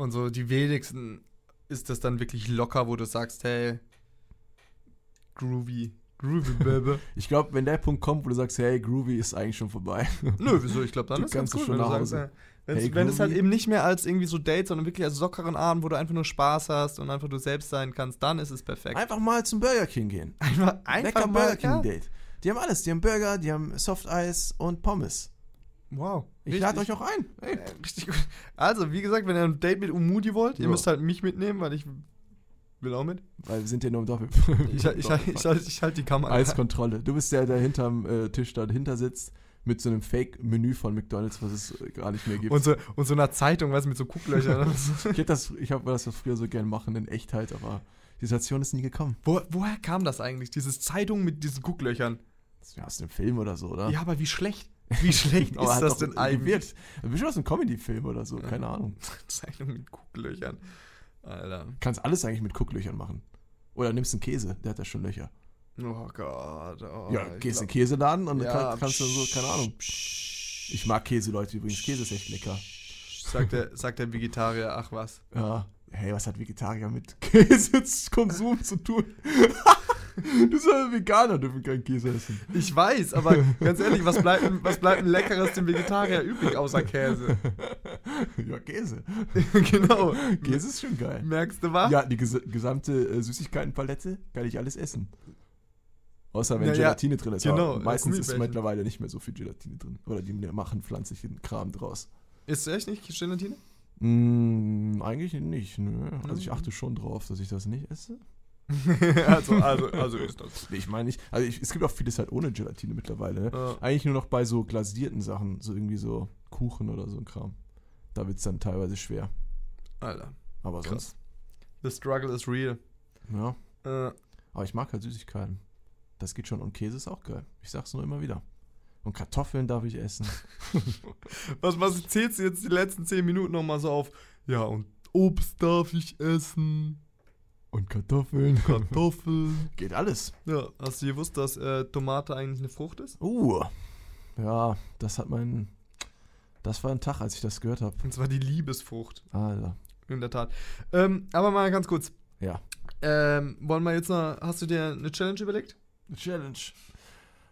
S1: Und so die wenigsten ist das dann wirklich locker, wo du sagst, hey, groovy, groovy, Baby.
S2: Ich glaube, wenn der Punkt kommt, wo du sagst, hey, Groovy ist eigentlich schon vorbei.
S1: Nö, wieso? Ich glaube, dann
S2: Du
S1: ist ganz cool,
S2: schon
S1: wenn
S2: nach
S1: sagst,
S2: Hause.
S1: äh, wenn's-
S2: Hey,
S1: wenn es halt eben nicht mehr als irgendwie so Dates, sondern wirklich als lockeren Abend, wo du einfach nur Spaß hast und einfach du selbst sein kannst, dann ist es perfekt.
S2: Einfach mal zum Burger King gehen.
S1: Einfach,
S2: Lecker
S1: einfach
S2: Burger
S1: mal,
S2: King. Date. Die haben alles. Die haben Burger, die haben Softeis und Pommes.
S1: Wow.
S2: Ich lade euch auch ein. Hey.
S1: Äh, Richtig gut. Also, wie gesagt, wenn ihr ein Date mit Umudi wollt, ihr
S2: Ja.
S1: müsst halt mich mitnehmen, weil ich will auch mit.
S2: Weil wir sind ja nur im Doppel.
S1: Ich, ich, ich, ich, halt- ich halt die Kamera.
S2: Als Kontrolle. Du bist der, der hinterm äh, Tisch da dahinter sitzt mit so einem Fake-Menü von McDonalds, was es äh, gar nicht mehr gibt.
S1: und, so, und so einer Zeitung, weißt du, mit so Gucklöchern.
S2: ich hätte das, ich habe das früher so gern machen in Echtheit, aber die Situation ist nie gekommen.
S1: Wo, woher kam das eigentlich, dieses Zeitung mit diesen Gucklöchern?
S2: Das ist ja aus einem Film oder so, oder?
S1: Ja, aber wie schlecht. Wie schlecht ist das denn eigentlich?
S2: Bestimmt aus einem Comedy-Film oder so, keine Ahnung.
S1: Zeitung mit Gucklöchern. Alter.
S2: Kannst alles eigentlich mit Gucklöchern machen. Oder nimmst einen Käse, der hat da schon Löcher.
S1: Oh Gott. Oh,
S2: ja, gehst in den Käseladen und
S1: Ja,
S2: dann kann, kannst du so, keine Ahnung. Ich mag Käse, Leute, übrigens. Käse ist echt lecker.
S1: Sagt der, sagt der Vegetarier, ach was.
S2: Ja. Hey, was hat Vegetarier mit Käsekonsum zu tun? du bist ja Veganer, dürfen keinen Käse essen.
S1: Ich weiß, aber ganz ehrlich, was bleibt, was bleibt denn Leckeres dem Vegetarier übrig, außer Käse?
S2: ja, Käse.
S1: genau.
S2: Käse ist schon geil.
S1: Merkst du was?
S2: Ja, die ges gesamte äh, Süßigkeitenpalette kann ich alles essen. Außer wenn
S1: Ja, ja,
S2: Gelatine drin ist.
S1: genau,
S2: aber meistens ist mittlerweile nicht mehr so viel Gelatine drin. Oder die machen pflanzlichen Kram draus.
S1: Ist du echt nicht Gelatine?
S2: Mm, eigentlich nicht, nö. Also ich
S1: Mhm.
S2: achte schon drauf, dass ich das nicht esse.
S1: also, also, also ist das.
S2: Ich meine nicht, also ich, es gibt auch vieles halt ohne Gelatine mittlerweile. Ne?
S1: Ja.
S2: Eigentlich nur noch bei so glasierten Sachen, so irgendwie so Kuchen oder so ein Kram. Da wird es dann teilweise schwer.
S1: Alter,
S2: Aber
S1: Krass.
S2: sonst,
S1: the struggle is real.
S2: ja.
S1: Äh,
S2: Aber ich mag halt Süßigkeiten. Das geht schon. Und Käse ist auch geil. Ich sag's nur immer wieder. Und Kartoffeln darf ich essen.
S1: was, was zählst du jetzt die letzten 10 Minuten nochmal so auf? Ja, und Obst darf ich essen,
S2: Und Kartoffeln.
S1: Kartoffeln.
S2: Geht alles.
S1: ja, hast du gewusst, dass äh, Tomate eigentlich eine Frucht ist?
S2: Uh. Ja, das hat mein. Das war ein Tag, als ich das gehört habe.
S1: Und zwar die Liebesfrucht,
S2: Alter.
S1: in der Tat. Ähm, aber mal ganz kurz.
S2: Ja.
S1: Ähm, wollen wir jetzt noch, hast du dir eine Challenge überlegt?
S2: Challenge.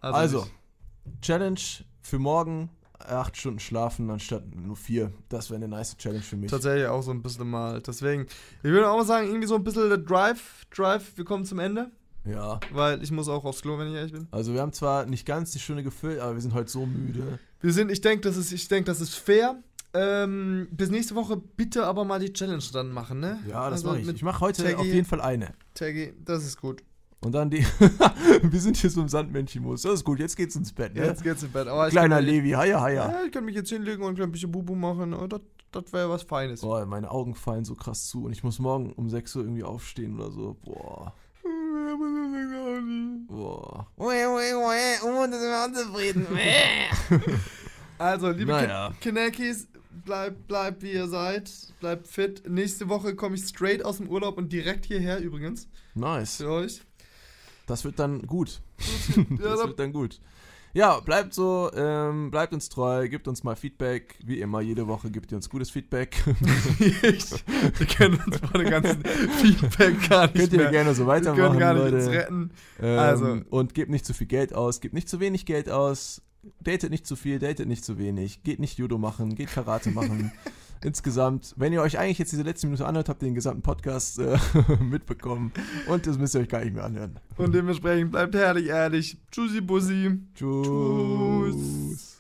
S2: Also,
S1: nicht.
S2: Challenge für morgen. Acht Stunden schlafen anstatt nur vier. Das wäre eine nice Challenge für mich.
S1: Tatsächlich auch so ein bisschen mal. Deswegen, ich würde auch mal sagen, irgendwie so ein bisschen der Drive. Drive, wir kommen zum Ende.
S2: Ja.
S1: Weil ich muss auch aufs Klo, wenn ich ehrlich bin.
S2: Also wir haben zwar nicht ganz die Stunde gefüllt, aber wir sind heute so müde.
S1: Wir sind, ich denke, das ist, ich denke, das ist fair. Ähm, bis nächste Woche bitte aber mal die Challenge dann machen, ne?
S2: Ja, das
S1: Also
S2: mache ich. Ich mache heute
S1: Taggy-
S2: auf jeden Fall eine.
S1: Taggy, das ist gut.
S2: Und dann die. wir sind hier so im Sandmännchen-Modus. Das ist gut, jetzt geht's ins Bett, ne?
S1: Jetzt geht's ins Bett. Aber
S2: Kleiner
S1: kann,
S2: Levi, haja, haja.
S1: Ja, ich kann mich jetzt hinlegen und ein bisschen Bubu machen. Das, das wäre was Feines.
S2: Boah, meine Augen fallen so krass zu und ich muss morgen um 6 Uhr irgendwie aufstehen oder so. Boah. Boah.
S1: Also, liebe
S2: Naja.
S1: Kin Kinekis, bleibt bleib wie ihr seid. Bleibt fit. Nächste Woche komme ich straight aus dem Urlaub und direkt hierher übrigens.
S2: Nice.
S1: Für euch.
S2: Das wird dann gut. Das
S1: da-
S2: wird dann gut. Ja, bleibt so, ähm, bleibt uns treu, gebt uns mal Feedback. Wie immer, jede Woche gebt ihr uns gutes Feedback.
S1: wir können uns vor dem ganzen Feedback gar nicht
S2: Könnt ihr
S1: mehr.
S2: gerne so
S1: wir
S2: weitermachen,
S1: können gar nicht
S2: Leute.
S1: uns retten.
S2: Ähm,
S1: Also-
S2: Und gebt nicht zu viel Geld aus, gebt nicht zu wenig Geld aus, datet nicht zu viel, datet nicht zu wenig, geht nicht Judo machen, geht Karate machen. Insgesamt, wenn ihr euch eigentlich jetzt diese letzte Minute anhört, habt ihr den gesamten Podcast äh, mitbekommen und das müsst ihr euch gar nicht mehr anhören.
S1: Und dementsprechend bleibt herrlich ehrlich. Tschüssi, Bussi.
S2: Tschüss.
S1: Tschüss.